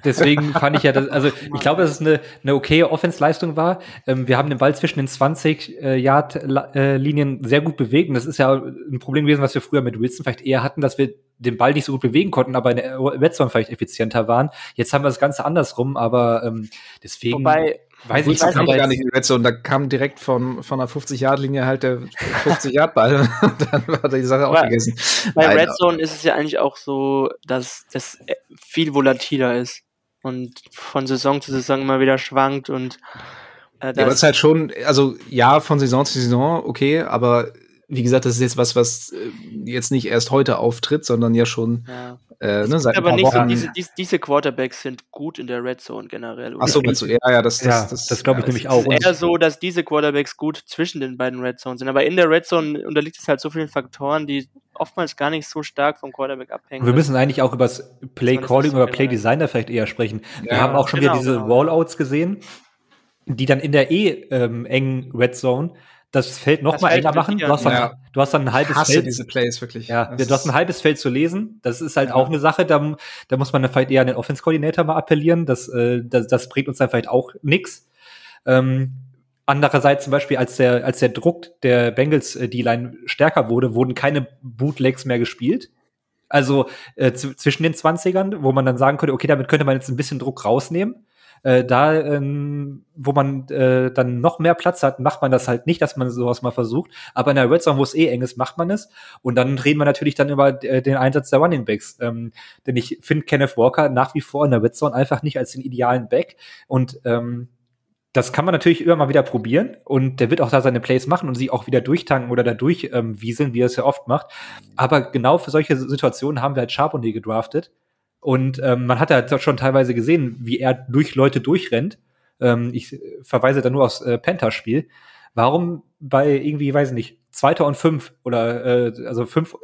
S4: Deswegen fand ich ja, das, also ich glaube, dass es eine, eine okaye Offense-Leistung war. Ähm, wir haben den Ball zwischen den 20-Yard-Linien äh, sehr gut bewegt. Und das ist ja ein Problem gewesen, was wir früher mit Wilson vielleicht eher hatten, dass wir den Ball nicht so gut bewegen konnten, aber in der Red Zone vielleicht effizienter waren. Jetzt haben wir das Ganze andersrum, aber ähm, deswegen.
S3: Wobei, Weiß ich, kam gar nicht in die Red Zone. Da kam direkt von, von der 50-Yard-Linie halt der 50-Yard-Ball. dann war die Sache auch gegessen.
S5: Bei Nein, Red Zone ist es ja eigentlich auch so, dass das viel volatiler ist und von Saison zu Saison immer wieder schwankt und
S3: äh, ja, aber es ist halt schon, also ja, von Saison zu Saison, okay, aber wie gesagt, das ist jetzt was, was äh, jetzt nicht erst heute auftritt, sondern ja schon
S5: ja. Äh, ne, seit aber nicht so, diese, diese, diese, Quarterbacks sind gut in der Red Zone generell.
S3: Achso, so, ja, ja, das, das,
S4: ja, das, das glaube ich ja, nämlich auch.
S5: Es ist eher so, dass diese Quarterbacks gut zwischen den beiden Red Zones sind. Aber in der Red Zone unterliegt es halt so vielen Faktoren, die oftmals gar nicht so stark vom Quarterback abhängen.
S4: Wir müssen eigentlich auch über das Play Calling oder Play Design da vielleicht eher sprechen. Ja, wir haben auch schon genau, wieder diese genau. Rollouts gesehen, die dann in der eh ähm, engen Red Zone das Feld noch das mal enger machen. Du hast, dann, ja. du hast dann ein halbes
S3: Hasse Feld. diese Plays wirklich.
S4: Ja, du hast ein halbes Feld zu lesen. Das ist halt ja. auch eine Sache, da, da muss man dann vielleicht eher an den Offense-Koordinator mal appellieren. Das, äh, das, das bringt uns dann vielleicht auch nix. Ähm, Andererseits zum Beispiel, als der, als der Druck der Bengals äh, D-Line stärker wurde, wurden keine Bootlegs mehr gespielt. Also äh, zwischen den Zwanzigern, wo man dann sagen könnte, okay, damit könnte man jetzt ein bisschen Druck rausnehmen. Äh, da, ähm, wo man äh, dann noch mehr Platz hat, macht man das halt nicht, dass man sowas mal versucht. Aber in der Red Zone, wo es eh eng ist, macht man es. Und dann reden wir natürlich dann über äh, den Einsatz der Running Backs. Ähm, denn ich finde Kenneth Walker nach wie vor in der Red Zone einfach nicht als den idealen Back. Und ähm, das kann man natürlich immer mal wieder probieren und der wird auch da seine Plays machen und sie auch wieder durchtanken oder da durchwieseln, ähm, wie er es ja oft macht. Aber genau für solche Situationen haben wir halt Charbonnet gedraftet. Und ähm, man hat ja schon teilweise gesehen, wie er durch Leute durchrennt. Ähm, ich verweise da nur aufs äh, Penta-Spiel. Warum bei irgendwie, weiß ich nicht, Zweiter und fünf oder äh, also fünf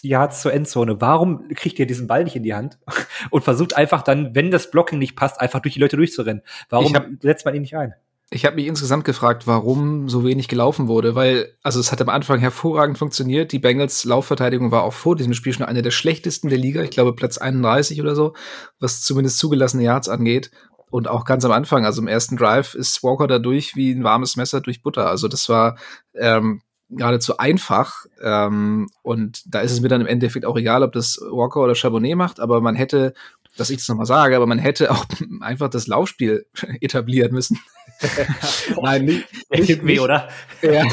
S4: Yards zur Endzone. Warum kriegt ihr diesen Ball nicht in die Hand und versucht einfach dann, wenn das Blocking nicht passt, einfach durch die Leute durchzurennen? Warum hab, setzt man ihn nicht ein?
S3: Ich habe mich insgesamt gefragt, warum so wenig gelaufen wurde, weil, also es hat am Anfang hervorragend funktioniert. Die Bengals Laufverteidigung war auch vor diesem Spiel schon eine der schlechtesten der Liga. Ich glaube Platz 31 oder so, was zumindest zugelassene Yards angeht. Und auch ganz am Anfang, also im ersten Drive, ist Walker da durch wie ein warmes Messer durch Butter. Also das war ähm, geradezu einfach. Ähm, und da ist es mir dann im Endeffekt auch egal, ob das Walker oder Chabonnet macht, aber man hätte, dass ich das nochmal sage, aber man hätte auch einfach das Laufspiel etablieren müssen.
S4: Nein, nicht, nicht, weh, oder?
S3: Ja,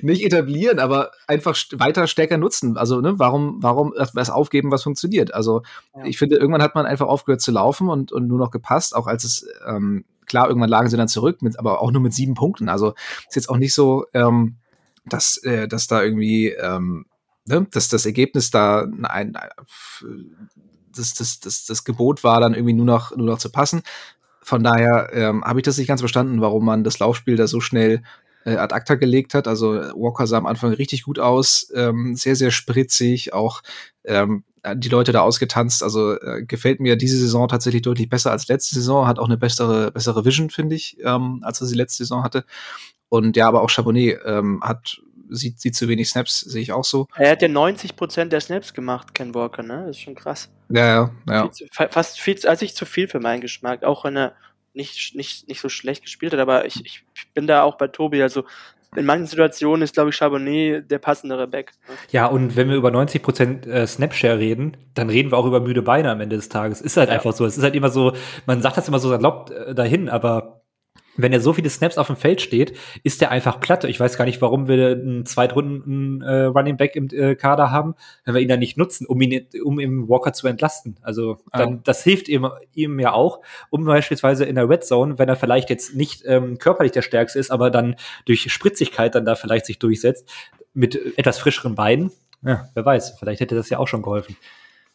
S3: nicht etablieren, aber einfach weiter stärker nutzen. Also, ne, warum, warum was aufgeben, was funktioniert? Also, ja. ich finde, irgendwann hat man einfach aufgehört zu laufen und, und nur noch gepasst, auch als es, ähm, klar, irgendwann lagen sie dann zurück, mit, aber auch nur mit sieben Punkten. Also, ist jetzt auch nicht so, ähm, dass, äh, dass da irgendwie, ähm, ne, dass das Ergebnis da ein, das, das, das, das Gebot war, dann irgendwie nur noch, nur noch zu passen. Von daher ähm, habe ich das nicht ganz verstanden, warum man das Laufspiel da so schnell äh, ad acta gelegt hat. Also Walker sah am Anfang richtig gut aus, ähm, sehr, sehr spritzig, auch ähm, die Leute da ausgetanzt. Also äh, gefällt mir diese Saison tatsächlich deutlich besser als letzte Saison, hat auch eine bessere, bessere Vision, finde ich, ähm, als er sie letzte Saison hatte. Und ja, aber auch Chabonnet ähm, hat sieht, sieht zu wenig Snaps, sehe ich auch so.
S5: Er hat ja 90% der Snaps gemacht, Ken Walker, ne? Das ist schon krass.
S3: Ja, ja, ja.
S5: Viel, fast viel, also ich zu viel für meinen Geschmack, auch wenn er nicht, nicht, nicht so schlecht gespielt hat, aber ich, ich bin da auch bei Tobi, also in manchen Situationen ist, glaube ich, Charbonnet der passendere Back.
S4: Ne? Ja, und wenn wir über 90% äh, Snapshare reden, dann reden wir auch über müde Beine am Ende des Tages. Ist halt ja. einfach so. Es ist halt immer so, man sagt das immer so salopp äh, dahin, aber wenn er so viele Snaps auf dem Feld steht, ist er einfach platt. Ich weiß gar nicht, warum wir einen Zweitrunden äh, Running Back im äh, Kader haben, wenn wir ihn dann nicht nutzen, um ihn, um im Walker zu entlasten. Also dann, oh. das hilft ihm, ihm ja auch, um beispielsweise in der Red Zone, wenn er vielleicht jetzt nicht ähm, körperlich der Stärkste ist, aber dann durch Spritzigkeit dann da vielleicht sich durchsetzt, mit etwas frischeren Beinen. Ja, wer weiß, vielleicht hätte das ja auch schon geholfen.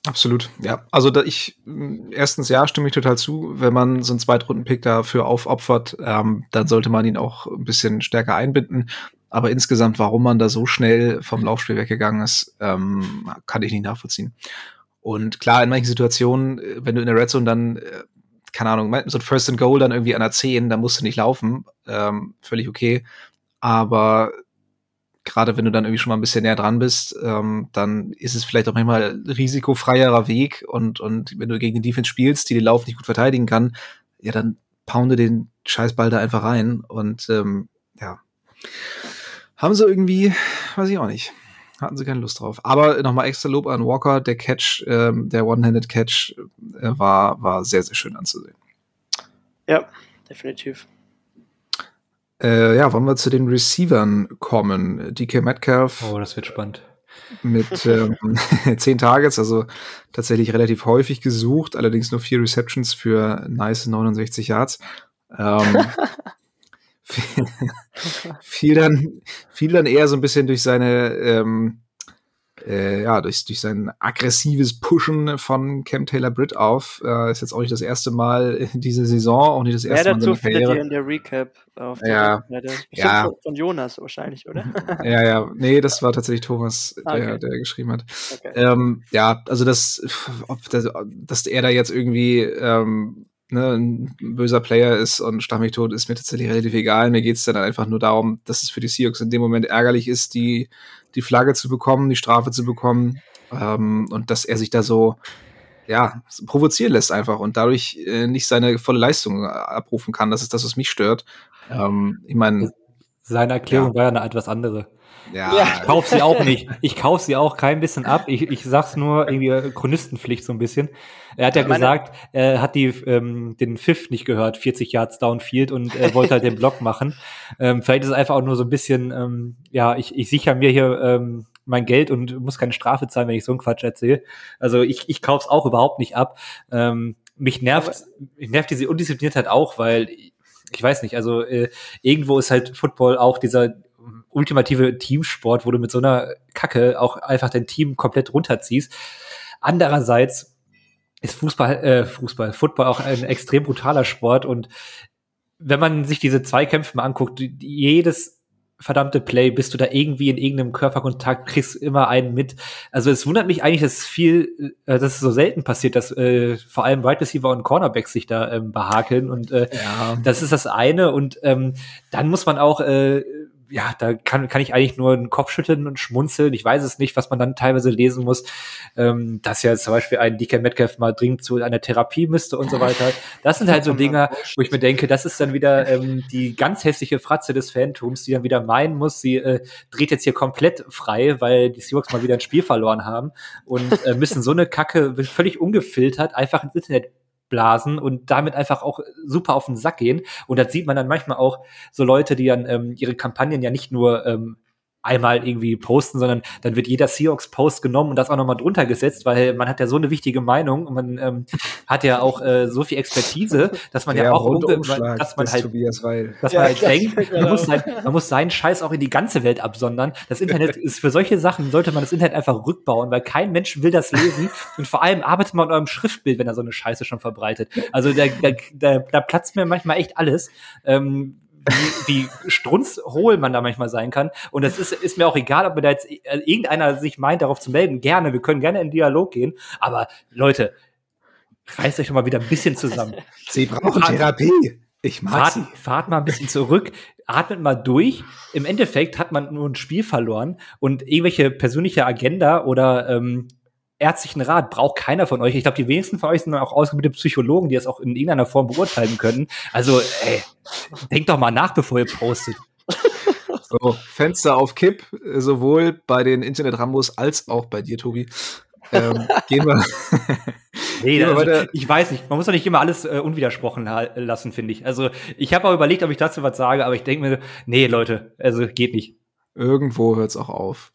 S3: Absolut, ja. Also da ich erstens ja, stimme ich total zu. Wenn man so einen Zweitrunden-Pick dafür aufopfert, ähm, dann sollte man ihn auch ein bisschen stärker einbinden. Aber insgesamt, warum man da so schnell vom Laufspiel weggegangen ist, ähm, kann ich nicht nachvollziehen. Und klar, in manchen Situationen, äh, wenn du in der Red Zone dann, äh, keine Ahnung, so ein First and Goal dann irgendwie an der 10, dann musst du nicht laufen. Ähm, völlig okay. Aber gerade wenn du dann irgendwie schon mal ein bisschen näher dran bist, ähm, dann ist es vielleicht auch manchmal risikofreierer Weg und, und wenn du gegen den Defense spielst, die den Lauf nicht gut verteidigen kann, ja, dann pounde den Scheißball da einfach rein und ähm, ja. Haben sie irgendwie, weiß ich auch nicht. Hatten sie keine Lust drauf. Aber nochmal extra Lob an Walker. Der Catch, ähm, der One-Handed Catch äh, war, war sehr, sehr schön anzusehen.
S5: Ja, definitiv.
S3: Äh, ja, wollen wir zu den Receivern kommen? DK Metcalf.
S4: Oh, das wird spannend.
S3: Mit ähm, 10 Targets, also tatsächlich relativ häufig gesucht, allerdings nur vier Receptions für nice 69 Yards. Ähm, fiel, dann, fiel dann eher so ein bisschen durch seine ähm, äh, ja, durch, durch sein aggressives Pushen von Cam Taylor Britt auf. Äh, ist jetzt auch nicht das erste Mal in dieser Saison, auch nicht das erste
S5: Mehr
S3: Mal
S5: dazu findet ihr in der Recap auf der
S3: Ja.
S5: Bestimmt
S3: Ja.
S5: von- Jonas wahrscheinlich, oder?
S3: Ja, ja, nee, das war tatsächlich Thomas,
S5: Ah,
S3: der,
S5: okay.
S3: der geschrieben hat.
S5: Okay.
S3: Ähm, ja, also das, ob das, dass er da jetzt irgendwie ähm, ne, ein böser Player ist und mich tot, ist mir tatsächlich relativ egal. Mir geht's dann einfach nur darum, dass es für die Seahawks in dem Moment ärgerlich ist, die, die Flagge zu bekommen, die Strafe zu bekommen ähm, und dass er sich da so ja, provozieren lässt einfach und dadurch äh, nicht seine volle Leistung äh, abrufen kann. Das ist das, was mich stört. Ähm, ich meine,
S4: Seine Erklärung war ja eine etwas andere.
S3: ja,
S4: Ich kauf sie auch nicht. Ich kauf sie auch kein bisschen ab. Ich, ich sag's nur irgendwie äh, Chronistenpflicht so ein bisschen. Er hat ja
S5: Meine-
S4: gesagt, er hat die, ähm, den Pfiff nicht gehört, 40 Yards downfield und äh, wollte halt den Block machen. Ähm, vielleicht ist es einfach auch nur so ein bisschen, ähm, ja, ich, ich sichere mir hier ähm, mein Geld und muss keine Strafe zahlen, wenn ich so einen Quatsch erzähle. Also ich, ich kauf's auch überhaupt nicht ab. Ähm, mich nervt, mich nervt diese Undiszipliniertheit auch, weil ich weiß nicht, also äh, irgendwo ist halt Football auch dieser ultimative Teamsport, wo du mit so einer Kacke auch einfach dein Team komplett runterziehst. Andererseits ist Fußball, äh, Fußball, Football auch ein extrem brutaler Sport und wenn man sich diese Zweikämpfe mal anguckt, jedes verdammte Play, bist du da irgendwie in irgendeinem Körperkontakt, kriegst immer einen mit. Also es wundert mich eigentlich, dass viel, äh, dass es so selten passiert, dass äh, vor allem Wide Receiver und Cornerbacks sich da ähm, behakeln und äh,
S3: ja.
S4: das ist das eine und ähm, dann muss man auch, äh, ja, da kann, kann ich eigentlich nur den Kopf schütteln und schmunzeln. Ich weiß es nicht, was man dann teilweise lesen muss, ähm, dass ja zum Beispiel ein DK Metcalf mal dringend zu einer Therapie müsste und so weiter. Das sind halt so Dinger, wo ich mir denke, das ist dann wieder ähm, die ganz hässliche Fratze des Phantoms, die dann wieder meinen muss, sie äh, dreht jetzt hier komplett frei, weil die Seahawks mal wieder ein Spiel verloren haben und äh, müssen so eine Kacke völlig ungefiltert einfach ins Internet blasen und damit einfach auch super auf den Sack gehen. Und das sieht man dann manchmal auch so Leute, die dann ähm, ihre Kampagnen ja nicht nur ähm, einmal irgendwie posten, sondern dann wird jeder Seahawks-Post genommen und das auch nochmal drunter gesetzt, weil man hat ja so eine wichtige Meinung und man ähm, hat ja auch äh, so viel Expertise, dass man ja auch, unge-
S3: Rundumschlag
S4: dass man halt dass
S5: Ja,
S4: man halt
S5: das-
S4: denkt, man
S5: genau.
S4: muss, sein, man muss seinen Scheiß auch in die ganze Welt absondern. Das Internet ist für solche Sachen, sollte man das Internet einfach rückbauen, weil kein Mensch will das lesen. Und vor allem arbeitet man an eurem Schriftbild, wenn er so eine Scheiße schon verbreitet. Also da, da, da, da platzt mir manchmal echt alles. Ähm, wie, wie strunzhohl man da manchmal sein kann. Und das ist, ist mir auch egal, ob mir da jetzt äh, irgendeiner sich meint, darauf zu melden. Gerne, wir können gerne in Dialog gehen. Aber Leute, reißt euch doch mal wieder ein bisschen zusammen.
S3: Sie brauchen Therapie. Ich mag
S4: Fahrt,
S3: sie.
S4: fahrt mal ein bisschen zurück, atmet mal durch. Im Endeffekt hat man nur ein Spiel verloren und irgendwelche persönliche Agenda oder ähm, ärztlichen Rat braucht keiner von euch. Ich glaube, die wenigsten von euch sind auch ausgebildete Psychologen, die das auch in irgendeiner Form beurteilen können. Also, ey, denkt doch mal nach, bevor ihr postet.
S3: So, Fenster auf Kipp, sowohl bei den Internet-Rambos als auch bei dir, Tobi. Ähm, gehen wir.
S4: Nee, also, ich weiß nicht. Man muss doch nicht immer alles äh, unwidersprochen la- lassen, finde ich. Also, ich habe auch überlegt, ob ich dazu was sage, aber ich denke mir, nee, Leute, also geht nicht.
S3: Irgendwo hört es auch auf.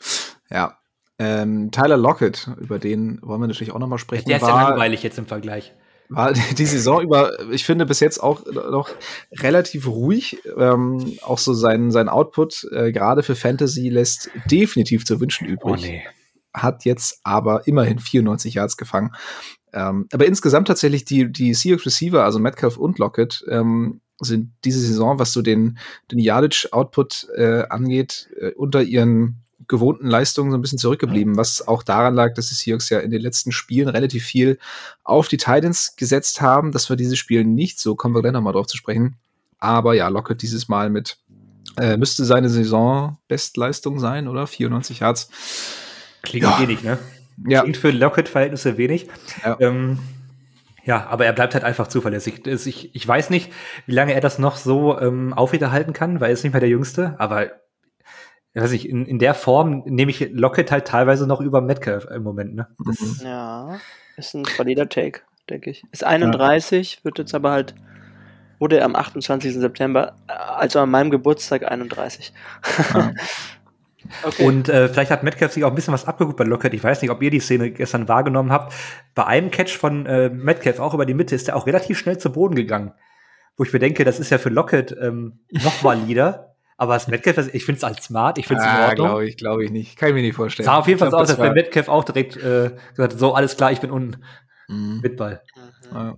S3: Ja. Ähm, Tyler Lockett, über den wollen wir natürlich auch nochmal sprechen.
S4: Der ist ja
S3: war,
S4: langweilig jetzt im Vergleich.
S3: war die Saison über, ich finde, bis jetzt auch noch relativ ruhig. Ähm, auch so sein, sein Output, äh, gerade für Fantasy, lässt definitiv zu wünschen
S4: Oh,
S3: übrig. Hat jetzt aber immerhin 94 Yards gefangen. Ähm, aber insgesamt tatsächlich die, die Seahawks Receiver, also Metcalf und Lockett, ähm, sind diese Saison, was so den, den Yardage-Output äh, angeht, äh, unter ihren gewohnten Leistungen so ein bisschen zurückgeblieben, was auch daran lag, dass die Seahawks ja in den letzten Spielen relativ viel auf die Titans gesetzt haben. Das war dieses Spiel nicht so, kommen wir gleich nochmal drauf zu sprechen. Aber ja, Lockett dieses Mal mit, äh, müsste seine Saison-Bestleistung sein, oder? 94 Yards.
S4: Klingt
S3: Ja.
S4: wenig, ne?
S3: Ja,
S4: Klingt für Lockett-Verhältnisse wenig.
S3: Ja.
S4: Ähm, ja, aber er bleibt halt einfach zuverlässig. Ich, ich weiß nicht, wie lange er das noch so ähm, aufrechterhalten kann, weil er ist nicht mehr der Jüngste, aber ich weiß nicht, in, in der Form nehme ich Lockett halt teilweise noch über Metcalf im Moment, ne? Das,
S3: Mhm.
S5: Ja, ist ein valider Take, denke ich. Ist 31, wird jetzt aber halt, wurde am 28. September, äh, also an meinem Geburtstag 31.
S3: Ja.
S5: okay.
S4: Und äh, vielleicht hat Metcalf sich auch ein bisschen was abgeguckt bei Lockett. Ich weiß nicht, ob ihr die Szene gestern wahrgenommen habt. Bei einem Catch von äh, Metcalf auch über die Mitte ist er auch relativ schnell zu Boden gegangen. Wo ich mir denke, das ist ja für Lockett ähm, noch valider, Aber als Metcalf, ich finde es als smart, ich finde es
S3: Ah,
S4: in Ordnung.
S3: glaube ich, glaube ich nicht. Kann ich mir nicht vorstellen.
S4: Sah auf jeden Fall so aus, als
S3: das war-
S4: Metcalf auch direkt äh, gesagt hat, so, alles klar, ich bin unten
S3: Mhm.
S4: mit Ball.
S3: Ja.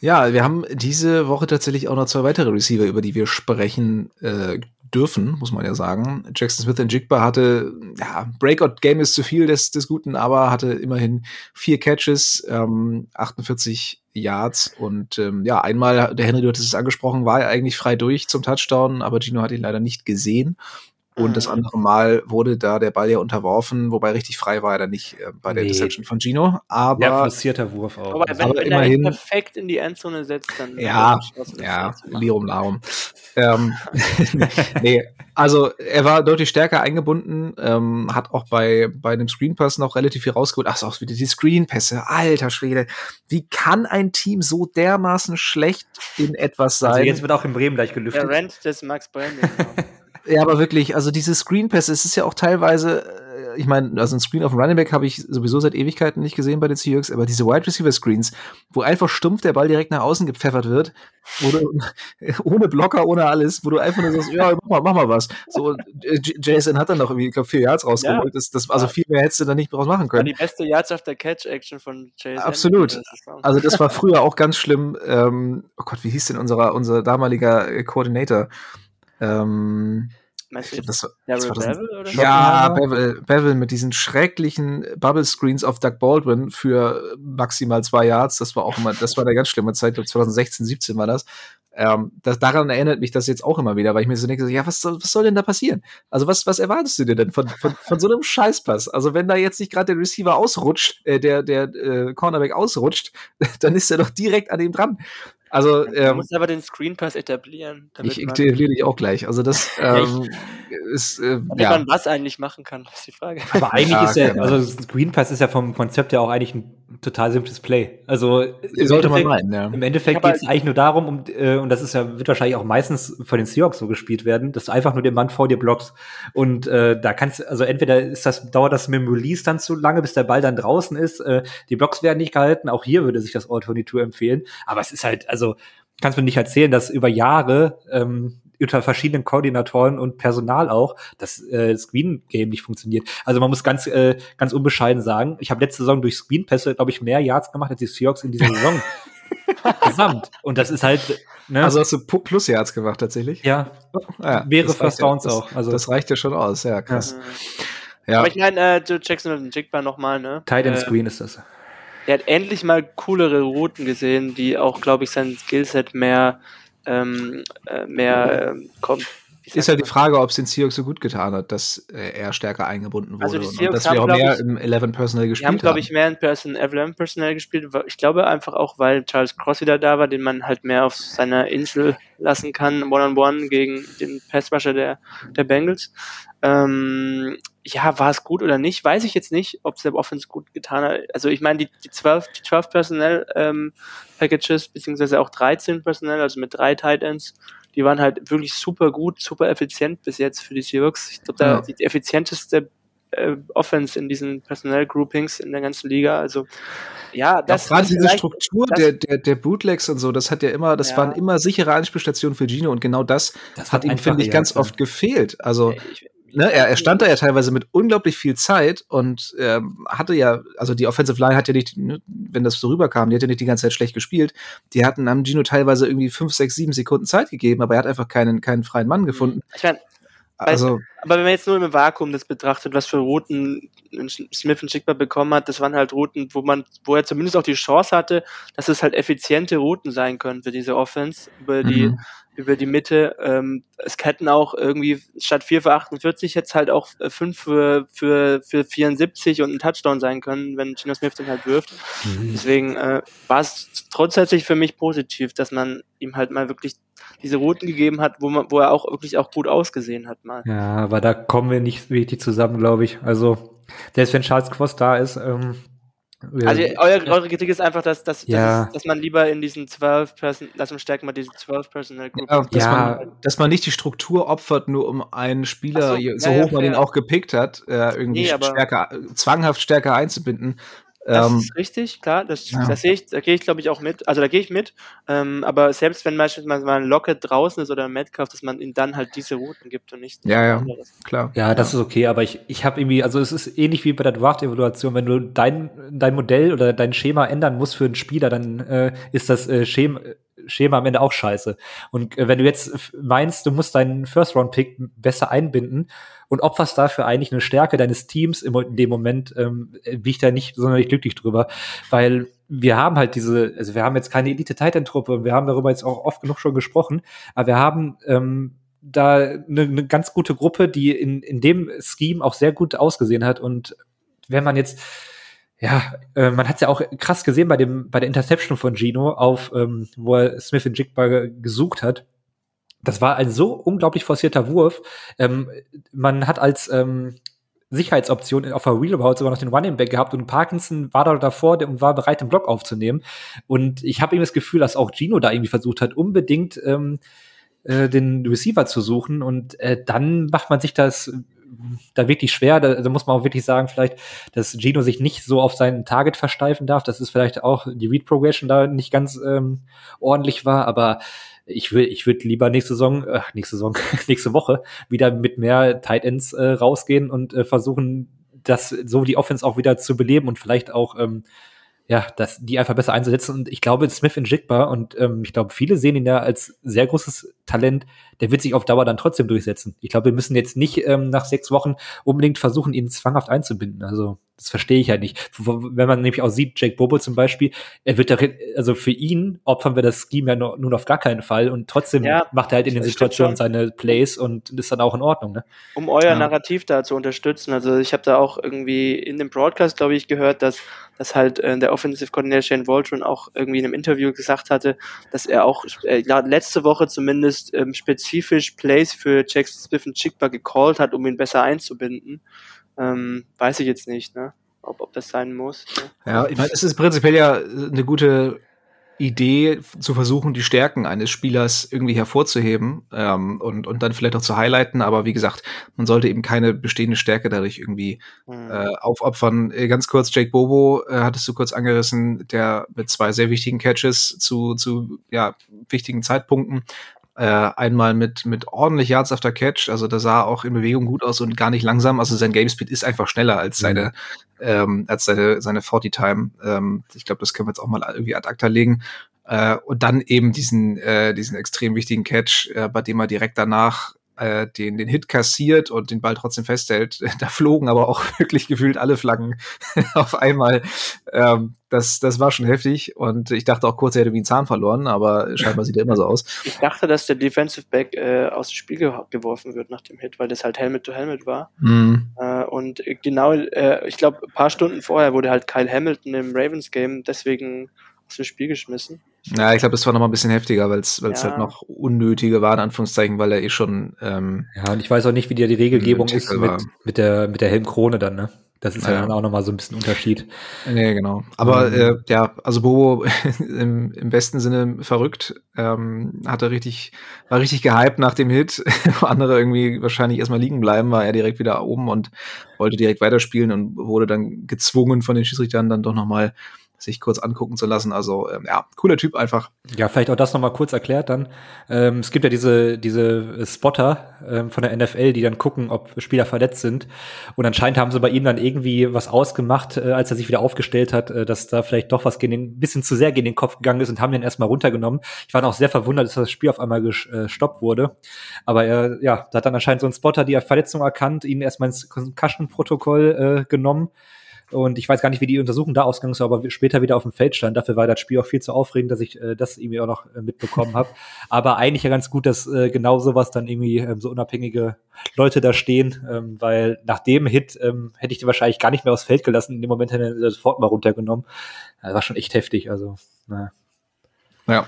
S3: Ja, wir haben diese Woche tatsächlich auch noch zwei weitere Receiver, über die wir sprechen äh, dürfen, muss man ja sagen. Jackson Smith Jigba hatte, ja, Breakout-Game ist zu viel des, des Guten, aber hatte immerhin vier Catches, ähm, 48 Yards und ähm, ja, einmal, der Henry, du hattest es angesprochen, war er eigentlich frei durch zum Touchdown, aber Gino hat ihn leider nicht gesehen. Und das
S5: Mhm.
S3: andere Mal wurde da der Ball ja unterworfen, wobei richtig frei war er dann nicht äh, bei der
S4: Nee.
S3: Interception von Gino. Aber
S4: Ja, forcierter Wurf auch.
S5: Aber
S4: Also,
S5: wenn,
S3: aber
S5: wenn er
S3: immerhin-
S5: ihn perfekt in die Endzone setzt, dann
S3: Ja,
S5: das
S3: Ja. Lirum Larum. ähm, nee, also er war deutlich stärker eingebunden, ähm, hat auch bei, bei einem Screenpass noch relativ viel rausgeholt. Ach, so, auch wieder die Screenpässe. Alter Schwede. Wie kann ein Team so dermaßen schlecht in etwas sein?
S4: also jetzt wird auch in Bremen gleich
S5: Der
S4: gelüftet.
S5: Rent des Max Brandon.
S3: Ja, aber wirklich, also diese Screenpässe, es ist ja auch teilweise, äh, ich meine, also ein Screen auf dem Running Back habe ich sowieso seit Ewigkeiten nicht gesehen bei den Seahawks, aber diese Wide Receiver Screens, wo einfach stumpf der Ball direkt nach außen gepfeffert wird, wo du, ohne Blocker, ohne alles, wo du einfach nur sagst, ja, mach mal, mach mal was. So, äh, Jason hat dann noch irgendwie, ich glaube, vier Yards rausgeholt. Das, das, also viel mehr hättest du da nicht draus machen
S5: War
S3: können.
S5: die beste Yards after Catch Action von Chase.
S3: Absolut. Also das war früher auch ganz schlimm. Ähm, oh Gott, wie hieß denn unser, unser damaliger äh, Koordinator? Ähm, ich glaub, das war, das war das-
S5: Bevel oder?
S3: Ja, Bevel, Bevel mit diesen schrecklichen Bubble Screens auf Doug Baldwin für maximal zwei Yards. Das war auch immer, das war eine ganz schlimme Zeit. Ich glaube 2016, 17 war das. Ähm, das. Daran erinnert mich das jetzt auch immer wieder, weil ich mir so denke, ja, was soll, was soll denn da passieren? Also was, was erwartest du dir denn von, von, von so einem Scheißpass? Also wenn da jetzt nicht gerade der Receiver ausrutscht, äh, der, der äh, Cornerback ausrutscht, dann ist er doch direkt an ihm dran. Also
S5: Man
S3: ähm,
S5: muss aber den Screen Pass etablieren, damit
S3: ich etabliere dich auch gleich. Also das ähm, ist äh, ja.
S5: man was eigentlich machen kann, ist die Frage.
S4: Aber eigentlich
S3: Ja,
S4: ist ja,
S3: genau.
S4: also Screen Pass ist ja vom Konzept ja auch eigentlich ein total simples Play. Also
S3: Sollte man meinen, ja.
S4: Im Endeffekt geht es eigentlich nur darum, um, äh, und das ist ja, wird wahrscheinlich auch meistens von den Seahawks so gespielt werden, dass du einfach nur den Mann vor dir blockst. Und äh, da kannst du, also entweder ist das, dauert das mit dem Release dann zu lange, bis der Ball dann draußen ist. Äh, die Blocks werden nicht gehalten. Auch hier würde sich das All 22 empfehlen. Aber es ist halt, also kannst mir nicht erzählen, dass über Jahre ähm, unter verschiedenen Koordinatoren und Personal auch das äh, Screen-Game nicht funktioniert. Also man muss ganz, äh, ganz unbescheiden sagen, ich habe letzte Saison durch Screen-Pässe, glaube ich, mehr Yards gemacht als die Seahawks in dieser Saison. Gesamt. Und das ist halt, ne?
S3: Also hast du Plus Yards gemacht tatsächlich?
S4: ja,
S3: Ja,
S4: Wäre
S3: ja-
S4: Downs
S3: das,
S4: auch, also-
S3: das reicht ja schon aus, ja, krass.
S5: Mhm.
S3: Ja,
S5: Aber ich meine, äh, Jackson und Jigba nochmal, ne?
S4: Tight End
S5: Äh,
S4: Screen ist das.
S5: Er hat endlich mal coolere Routen gesehen, die auch, glaube ich, sein Skillset mehr, ähm, äh, mehr ähm, kommt.
S3: Ist halt die? Frage, ob es den Seahawks so gut getan hat, dass äh, er stärker eingebunden wurde
S5: Also die
S3: und, und
S5: Seahawks
S3: dass wir auch
S5: haben,
S3: mehr
S5: glaub
S3: im 11 Personal
S5: Die
S3: gespielt
S5: haben,
S3: haben.
S5: glaube ich, mehr in Person, Evelyn personell gespielt. Ich glaube einfach auch, weil Charles Cross wieder da war, den man halt mehr auf seiner Insel lassen kann, One-on-One gegen den Passrusher der, der Bengals. Ähm, ja, war es gut oder nicht? Weiß ich jetzt nicht, ob es der Offense gut getan hat. Also ich meine, die, die 12, die 12 Personell ähm, Packages, beziehungsweise auch 13 Personell, also mit drei Tight Ends, die waren halt wirklich super gut, super effizient bis jetzt für die Seahawks. Ich glaube, da
S3: Ja.
S5: die effizienteste äh, Offense in diesen Personell-Groupings in der ganzen Liga. Also ja,
S3: Ja,
S5: das
S3: gerade diese Struktur
S5: das-
S3: der, der, der Bootlegs und so, das hat ja immer, das
S5: Ja.
S3: waren immer sichere Anspielstationen für Gino und genau das,
S4: Das
S3: hat ihm, finde ich, ganz
S4: ja.
S3: oft gefehlt. Also,
S5: Ich,
S3: ne, er, er stand da ja teilweise mit unglaublich viel Zeit und ähm, hatte ja, also die Offensive Line hat ja nicht, ne, wenn das so rüberkam, die hat ja nicht die ganze Zeit schlecht gespielt. Die hatten am Gino teilweise irgendwie fünf, sechs, sieben Sekunden Zeit gegeben, aber er hat einfach keinen, keinen freien Mann gefunden.
S5: ich mein,
S3: Also,
S5: aber wenn man jetzt nur im Vakuum das betrachtet, was für Routen Smith und Schickbar bekommen hat, das waren halt Routen, wo man, wo er zumindest auch die Chance hatte, dass es halt effiziente Routen sein können für diese Offense über die
S3: Mhm.
S5: Über die Mitte. Ähm, es hätten auch irgendwie statt 4 für 48 jetzt halt auch 5 für, für, für 74 und ein Touchdown sein können, wenn Gino Smith den halt wirft.
S3: Mhm.
S5: Deswegen äh, war es grundsätzlich für mich positiv, dass man ihm halt mal wirklich diese Routen gegeben hat, wo man, wo er auch wirklich auch gut ausgesehen hat mal.
S4: Ja, aber da kommen wir nicht richtig zusammen, glaube ich. Also, selbst wenn Charles Cross da ist, ähm,
S5: Also eure, eure Kritik ist einfach, dass, dass,
S4: Ja.
S5: dass, dass man lieber in diesen 12 Person, lass uns stärken mal diese 12 Personal Group.
S3: Ja, dass,
S4: Ja.
S3: Man, dass man nicht die Struktur opfert, nur um einen Spieler,
S5: so,
S3: so, hoch man ihn auch gepickt hat, äh, irgendwie
S5: Nee,
S3: stärker, zwanghaft stärker einzubinden.
S5: Das ähm, ist richtig, klar, das, ja. das sehe ich, da gehe ich glaube ich auch mit, also da gehe ich mit, ähm, aber selbst wenn beispielsweise mal ein Locket draußen ist oder ein Metcalf, dass man ihm dann halt diese Routen gibt und nicht
S3: ja, ja, anderes. klar.
S4: Ja, das ja. ist okay, aber ich, ich habe irgendwie, also es ist ähnlich wie bei der Draft-Evaluation, wenn du dein, dein Modell oder dein Schema ändern musst für einen Spieler, dann äh, ist das äh, Schema, Schema am Ende auch scheiße. Und äh, wenn du jetzt meinst, du musst deinen First-Round-Pick besser einbinden und opferst dafür eigentlich eine Stärke deines Teams im, in dem Moment, ähm, bin ich da nicht sonderlich glücklich drüber, weil wir haben halt diese, also wir haben jetzt keine Elite-Titan-Truppe, wir haben darüber jetzt auch oft genug schon gesprochen, aber wir haben ähm, da eine, eine ganz gute Gruppe, die in, in dem Scheme auch sehr gut ausgesehen hat und wenn man jetzt ja, äh, man hat es ja auch krass gesehen bei dem bei der Interception von Gino auf, ähm, wo er Smith in Jigba gesucht hat. Das war ein so unglaublich forcierter Wurf. Ähm, man hat als ähm, Sicherheitsoption auf der Wheelroute sogar noch den Running Back gehabt und Parkinson war da davor und war bereit, den Block aufzunehmen. Und ich habe eben das Gefühl, dass auch Gino da irgendwie versucht hat, unbedingt ähm, äh, den Receiver zu suchen. Und äh, dann macht man sich das da wirklich schwer. Da, da, muss man auch wirklich sagen, vielleicht, dass Gino sich nicht so auf sein Target versteifen darf. Das ist vielleicht auch die Read Progression da nicht ganz ähm, ordentlich war, aber ich will, ich würde lieber nächste Saison, äh, nächste Saison, nächste Woche wieder mit mehr Tight Ends äh, rausgehen und äh, versuchen, das so die Offense auch wieder zu beleben und vielleicht auch ähm, ja, das, die einfach besser einzusetzen. Und ich glaube, Smith in Jigba und ähm, ich glaube, viele sehen ihn ja als sehr großes Talent, der wird sich auf Dauer dann trotzdem durchsetzen. Ich glaube, wir müssen jetzt nicht ähm, nach sechs Wochen unbedingt versuchen, ihn zwanghaft einzubinden. Also das verstehe ich halt nicht. Wenn man nämlich auch sieht, Jake Bobo zum Beispiel, er wird da, also für ihn opfern wir das Scheme ja nur, nun auf gar keinen Fall und trotzdem ja, macht er halt in den Situationen seine Plays und ist dann auch in Ordnung. Ne?
S5: Um euer ja. Narrativ da zu unterstützen, also ich habe da auch irgendwie in dem Broadcast, glaube ich, gehört, dass, dass halt äh, der Offensive Coordinator Shane Waldron auch irgendwie in einem Interview gesagt hatte, dass er auch äh, letzte Woche zumindest ähm, spezifisch Plays für Jackson Smith und Chigba gecallt hat, um ihn besser einzubinden. Ähm, weiß ich jetzt nicht, ne? ob, ob das sein muss.
S3: Ne? Ja, ich meine, es ist prinzipiell ja eine gute Idee, zu versuchen, die Stärken eines Spielers irgendwie hervorzuheben ähm, und, und dann vielleicht auch zu highlighten. Aber wie gesagt, man sollte eben keine bestehende Stärke dadurch irgendwie mhm. äh, aufopfern. Äh, ganz kurz, Jake Bobo äh, hattest du kurz angerissen, der mit zwei sehr wichtigen Catches zu, zu ja, wichtigen Zeitpunkten äh, einmal mit, mit ordentlich Yards after Catch, also da sah auch in Bewegung gut aus und gar nicht langsam. Also sein Gamespeed ist einfach schneller als seine, mhm. ähm, als seine, seine 40 Time. Ähm, ich glaube, das können wir jetzt auch mal irgendwie ad acta legen. Äh, und dann eben diesen, äh, diesen extrem wichtigen Catch, äh, bei dem er direkt danach äh, den, den Hit kassiert und den Ball trotzdem festhält. Da flogen aber auch wirklich gefühlt alle Flaggen auf einmal. Ähm, das, das war schon heftig und ich dachte auch kurz, er hätte wie einen Zahn verloren, aber scheinbar sieht er immer so aus.
S5: Ich dachte, dass der Defensive Back äh, aus dem Spiel ge geworfen wird nach dem Hit, weil das halt Helmet to Helmet war. Mhm. Äh, und genau, äh, ich glaube, ein paar Stunden vorher wurde halt Kyle Hamilton im Ravens Game deswegen aus dem Spiel geschmissen.
S3: Ja, ich glaube, das war noch mal ein bisschen heftiger, weil es ja. halt noch unnötige war, in Anführungszeichen, weil er eh schon. Ähm,
S4: ja, und ich weiß auch nicht, wie die, die Regelgebung ist mit, mit, der, mit der Helmkrone dann, ne? Das ist ja, ja dann auch noch mal so ein bisschen Unterschied.
S3: Nee, genau. Aber mhm. äh, ja, also Bobo im, im besten Sinne verrückt. Ähm, hatte richtig, war richtig gehypt nach dem Hit. Andere irgendwie wahrscheinlich erstmal liegen bleiben, war er direkt wieder oben und wollte direkt weiterspielen und wurde dann gezwungen von den Schiedsrichtern dann doch noch mal sich kurz angucken zu lassen. Also ähm, ja, cooler Typ einfach.
S4: Ja, vielleicht auch das nochmal kurz erklärt dann. Ähm, es gibt ja diese, diese Spotter ähm, von der NFL, die dann gucken, ob Spieler verletzt sind. Und anscheinend haben sie bei ihm dann irgendwie was ausgemacht, äh, als er sich wieder aufgestellt hat, äh, dass da vielleicht doch was gegen den, ein bisschen zu sehr gegen den Kopf gegangen ist und haben den erstmal runtergenommen. Ich war dann auch sehr verwundert, dass das Spiel auf einmal gestoppt wurde. Aber er, ja, da hat dann anscheinend so ein Spotter die Verletzung erkannt, ihn erstmal ins Concussion-Protokoll äh, genommen und ich weiß gar nicht, wie die Untersuchung da ausgegangen ist, aber später wieder auf dem Feld stand. Dafür war das Spiel auch viel zu aufregend, dass ich äh, das irgendwie auch noch äh, mitbekommen habe. Aber eigentlich ja ganz gut, dass äh, genau sowas dann irgendwie ähm, so unabhängige Leute da stehen, ähm, weil nach dem Hit ähm, hätte ich die wahrscheinlich gar nicht mehr aufs Feld gelassen. In dem Moment hätte er sofort mal runtergenommen. Das war schon echt heftig. Also, naja.
S3: Ja.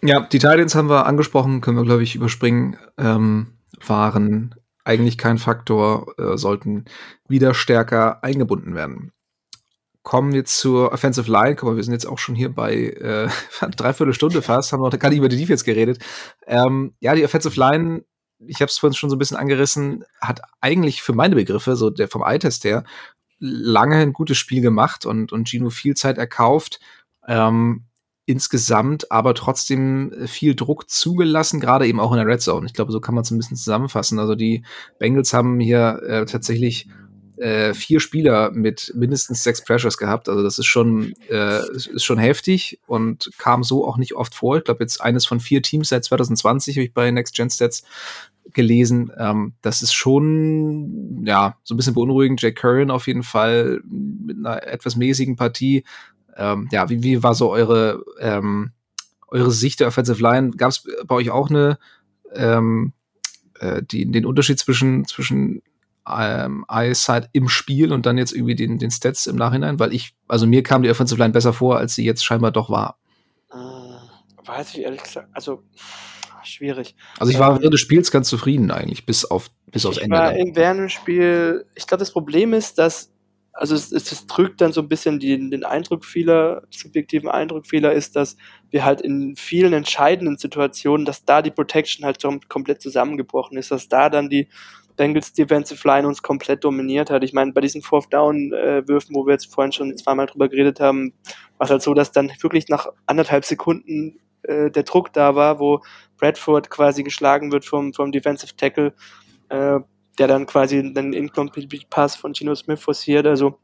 S3: Ja, die Titans haben wir angesprochen, können wir, glaube ich, überspringen. Ähm, waren eigentlich kein Faktor, äh, sollten wieder stärker eingebunden werden. Kommen wir zur Offensive Line. Guck mal, wir sind jetzt auch schon hier bei äh, dreiviertel Stunde fast, haben noch gar nicht über die Defense geredet. Ähm, ja, die Offensive Line, ich habe es vorhin schon so ein bisschen angerissen, hat eigentlich für meine Begriffe, so der vom Eye-Test her, lange ein gutes Spiel gemacht und, und Gino viel Zeit erkauft. Ähm, insgesamt aber trotzdem viel Druck zugelassen, gerade eben auch in der Red Zone. Ich glaube, so kann man es ein bisschen zusammenfassen. Also die Bengals haben hier äh, tatsächlich äh, vier Spieler mit mindestens sechs Pressures gehabt. Also das ist schon, äh, ist schon heftig und kam so auch nicht oft vor. Ich glaube, jetzt eines von vier Teams seit 2020 habe ich bei Next Gen Stats gelesen. Ähm, das ist schon, ja, so ein bisschen beunruhigend. Jack Curran auf jeden Fall mit einer etwas mäßigen Partie. Ähm, ja, wie, wie war so eure, ähm, eure Sicht der Offensive Line? Gab es bei euch auch eine, ähm, äh, die, den Unterschied zwischen, zwischen ähm, Eyesight im Spiel und dann jetzt irgendwie den, den Stats im Nachhinein? Weil ich, also mir kam die Offensive Line besser vor, als sie jetzt scheinbar doch war.
S5: Äh, weiß ich ehrlich gesagt, also schwierig.
S3: Also ich war ähm, während des Spiels ganz zufrieden eigentlich, bis auf bis aufs Ende.
S5: War im während dem Spiel, ich glaube, das Problem ist, dass also es, es, es drückt dann so ein bisschen die, den Eindruck vieler, subjektiven Eindruck vieler ist, dass wir halt in vielen entscheidenden Situationen, dass da die Protection halt komplett zusammengebrochen ist, dass da dann die Bengals Defensive Line uns komplett dominiert hat. Ich meine, bei diesen Fourth Down äh, Würfen, wo wir jetzt vorhin schon zweimal drüber geredet haben, war es halt so, dass dann wirklich nach anderthalb Sekunden äh, der Druck da war, wo Bradford quasi geschlagen wird vom, vom Defensive Tackle, äh, der dann quasi einen Incomplete Pass von Gino Smith forciert. Also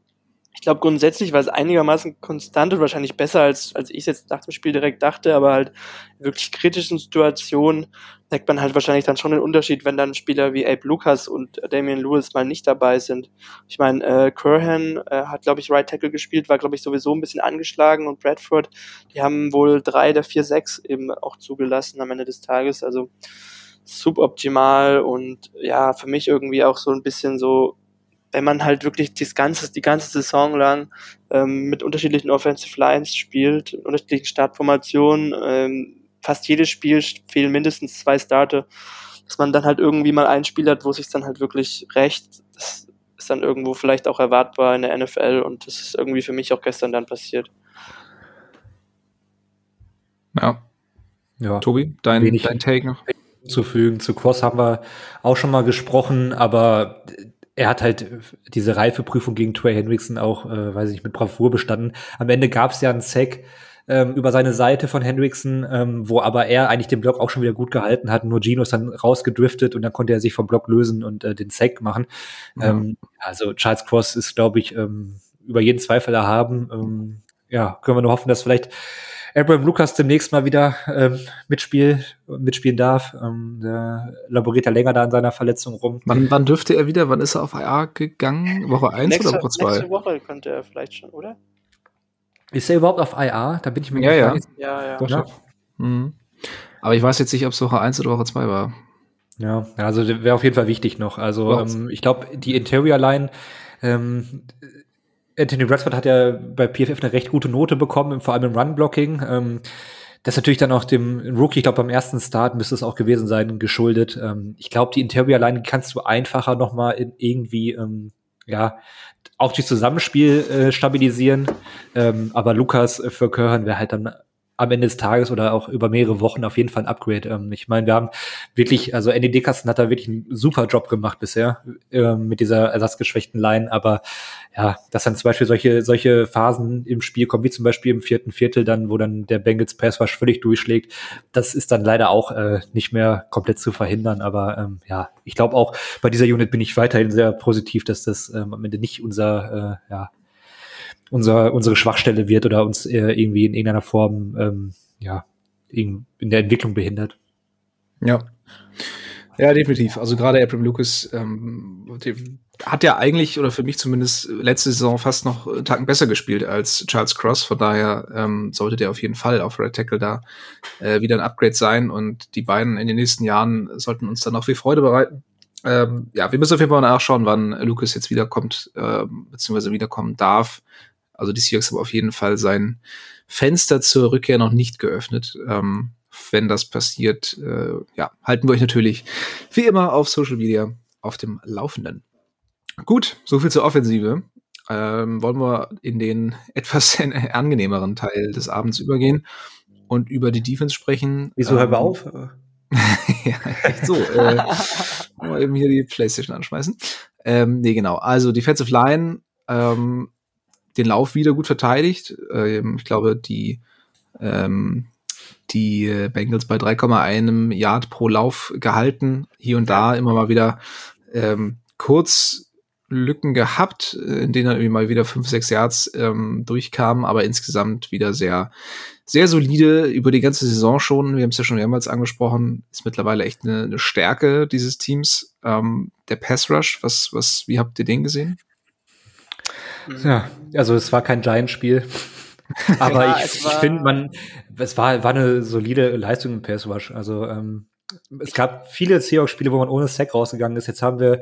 S5: ich glaube grundsätzlich war es einigermaßen konstant und wahrscheinlich besser, als, als ich es jetzt nach dem Spiel direkt dachte, aber halt wirklich kritischen Situationen merkt man halt wahrscheinlich dann schon den Unterschied, wenn dann Spieler wie Abe Lucas und Damian Lewis mal nicht dabei sind. Ich meine, äh, Curhan äh, hat, glaube ich, Right Tackle gespielt, war, glaube ich, sowieso ein bisschen angeschlagen und Bradford, die haben wohl drei der vier, sechs eben auch zugelassen am Ende des Tages. Also suboptimal und ja, für mich irgendwie auch so ein bisschen so wenn man halt wirklich das ganze, die ganze Saison lang ähm, mit unterschiedlichen Offensive Lines spielt, unterschiedlichen Startformationen, ähm, fast jedes Spiel fehlen mindestens zwei Starter, dass man dann halt irgendwie mal ein Spiel hat, wo sich dann halt wirklich recht, das ist dann irgendwo vielleicht auch erwartbar in der NFL und das ist irgendwie für mich auch gestern dann passiert.
S3: Ja. Ja. Tobi, dein, dein Take noch?
S4: Zufügen. Zu Cross haben wir auch schon mal gesprochen, aber er hat halt diese Reifeprüfung gegen Trey Hendrickson auch, äh, weiß ich, mit Bravour bestanden. Am Ende gab es ja einen Sack ähm, über seine Seite von Hendrickson, ähm, wo aber er eigentlich den Block auch schon wieder gut gehalten hat. Nur Gino ist dann rausgedriftet und dann konnte er sich vom Block lösen und äh, den Sack machen. Ja. Ähm, also Charles Cross ist, glaube ich, ähm, über jeden Zweifel erhaben. Ähm, ja, können wir nur hoffen, dass vielleicht Abraham Lucas demnächst mal wieder ähm, mitspiel, mitspielen darf. Ähm, der laboriert ja länger da an seiner Verletzung rum.
S3: Wann, wann dürfte er wieder? Wann ist er auf IA gegangen? Woche 1 oder Woche 2?
S5: Nächste Woche könnte er vielleicht schon, oder?
S4: Ist er überhaupt auf IA? Da bin ich mir
S3: ja,
S5: nicht ja. ja, ja. Doch,
S3: ja. Mhm. Aber ich weiß jetzt nicht, ob es Woche 1 oder Woche 2 war.
S4: Ja, also wäre auf jeden Fall wichtig noch. Also ähm, ich glaube, die Interior Line ähm, Anthony Bradford hat ja bei PFF eine recht gute Note bekommen, vor allem im Run-Blocking. Ähm, das natürlich dann auch dem Rookie, ich glaube beim ersten Start müsste es auch gewesen sein, geschuldet. Ähm, ich glaube, die Interior Line kannst du einfacher noch mal in irgendwie ähm, ja auch durch Zusammenspiel äh, stabilisieren. Ähm, aber Lukas für Körhan wäre halt dann am Ende des Tages oder auch über mehrere Wochen auf jeden Fall ein Upgrade. Ähm, ich meine, wir haben wirklich, also Andy Dickerson hat da wirklich einen super Job gemacht bisher äh, mit dieser ersatzgeschwächten Line, aber ja, dass dann zum Beispiel solche, solche Phasen im Spiel kommen, wie zum Beispiel im vierten Viertel dann, wo dann der Bengals Pass Rush völlig durchschlägt, das ist dann leider auch äh, nicht mehr komplett zu verhindern, aber ähm, ja, ich glaube auch bei dieser Unit bin ich weiterhin sehr positiv, dass das ähm, am Ende nicht unser, äh, ja, unser, unsere Schwachstelle wird oder uns äh, irgendwie in irgendeiner Form ähm, ja, in, in der Entwicklung behindert.
S3: Ja. Ja, definitiv. Also gerade Abraham Lucas ähm, hat ja eigentlich, oder für mich zumindest, letzte Saison fast noch einen Tacken besser gespielt als Charles Cross. Von daher ähm, sollte der auf jeden Fall auf Red Tackle da äh, wieder ein Upgrade sein. Und die beiden in den nächsten Jahren sollten uns dann noch viel Freude bereiten. Ähm, ja, wir müssen auf jeden Fall nachschauen, wann Lucas jetzt wiederkommt, äh, beziehungsweise wiederkommen darf. Also die Seahawks haben auf jeden Fall sein Fenster zur Rückkehr noch nicht geöffnet. Ähm, wenn das passiert, äh, ja, halten wir euch natürlich wie immer auf Social Media auf dem Laufenden. Gut, soviel zur Offensive. Ähm, wollen wir in den etwas angenehmeren Teil des Abends übergehen und über die Defense sprechen.
S4: Wieso ähm, hören wir auf?
S3: ja, echt so. äh, mal eben hier die Playstation anschmeißen. Ähm, nee, genau. Also Defensive Line ähm, den Lauf wieder gut verteidigt. Ähm, ich glaube, die, ähm, die Bengals bei 3,1 Yard pro Lauf gehalten. Hier und da immer mal wieder ähm, kurz Lücken gehabt, in denen dann irgendwie mal wieder 5, 6 Yards ähm, durchkamen, aber insgesamt wieder sehr, sehr solide über die ganze Saison schon. Wir haben es ja schon mehrmals angesprochen, ist mittlerweile echt eine, eine Stärke dieses Teams. Ähm, der Pass Rush, was, was, wie habt ihr den gesehen?
S4: Ja, also es war kein Giant-Spiel. Aber ja, ich, ich finde, man, es war, war eine solide Leistung im Pass Rush. Also ähm, es gab viele Seahawks-Spiele, wo man ohne Sack rausgegangen ist. Jetzt haben wir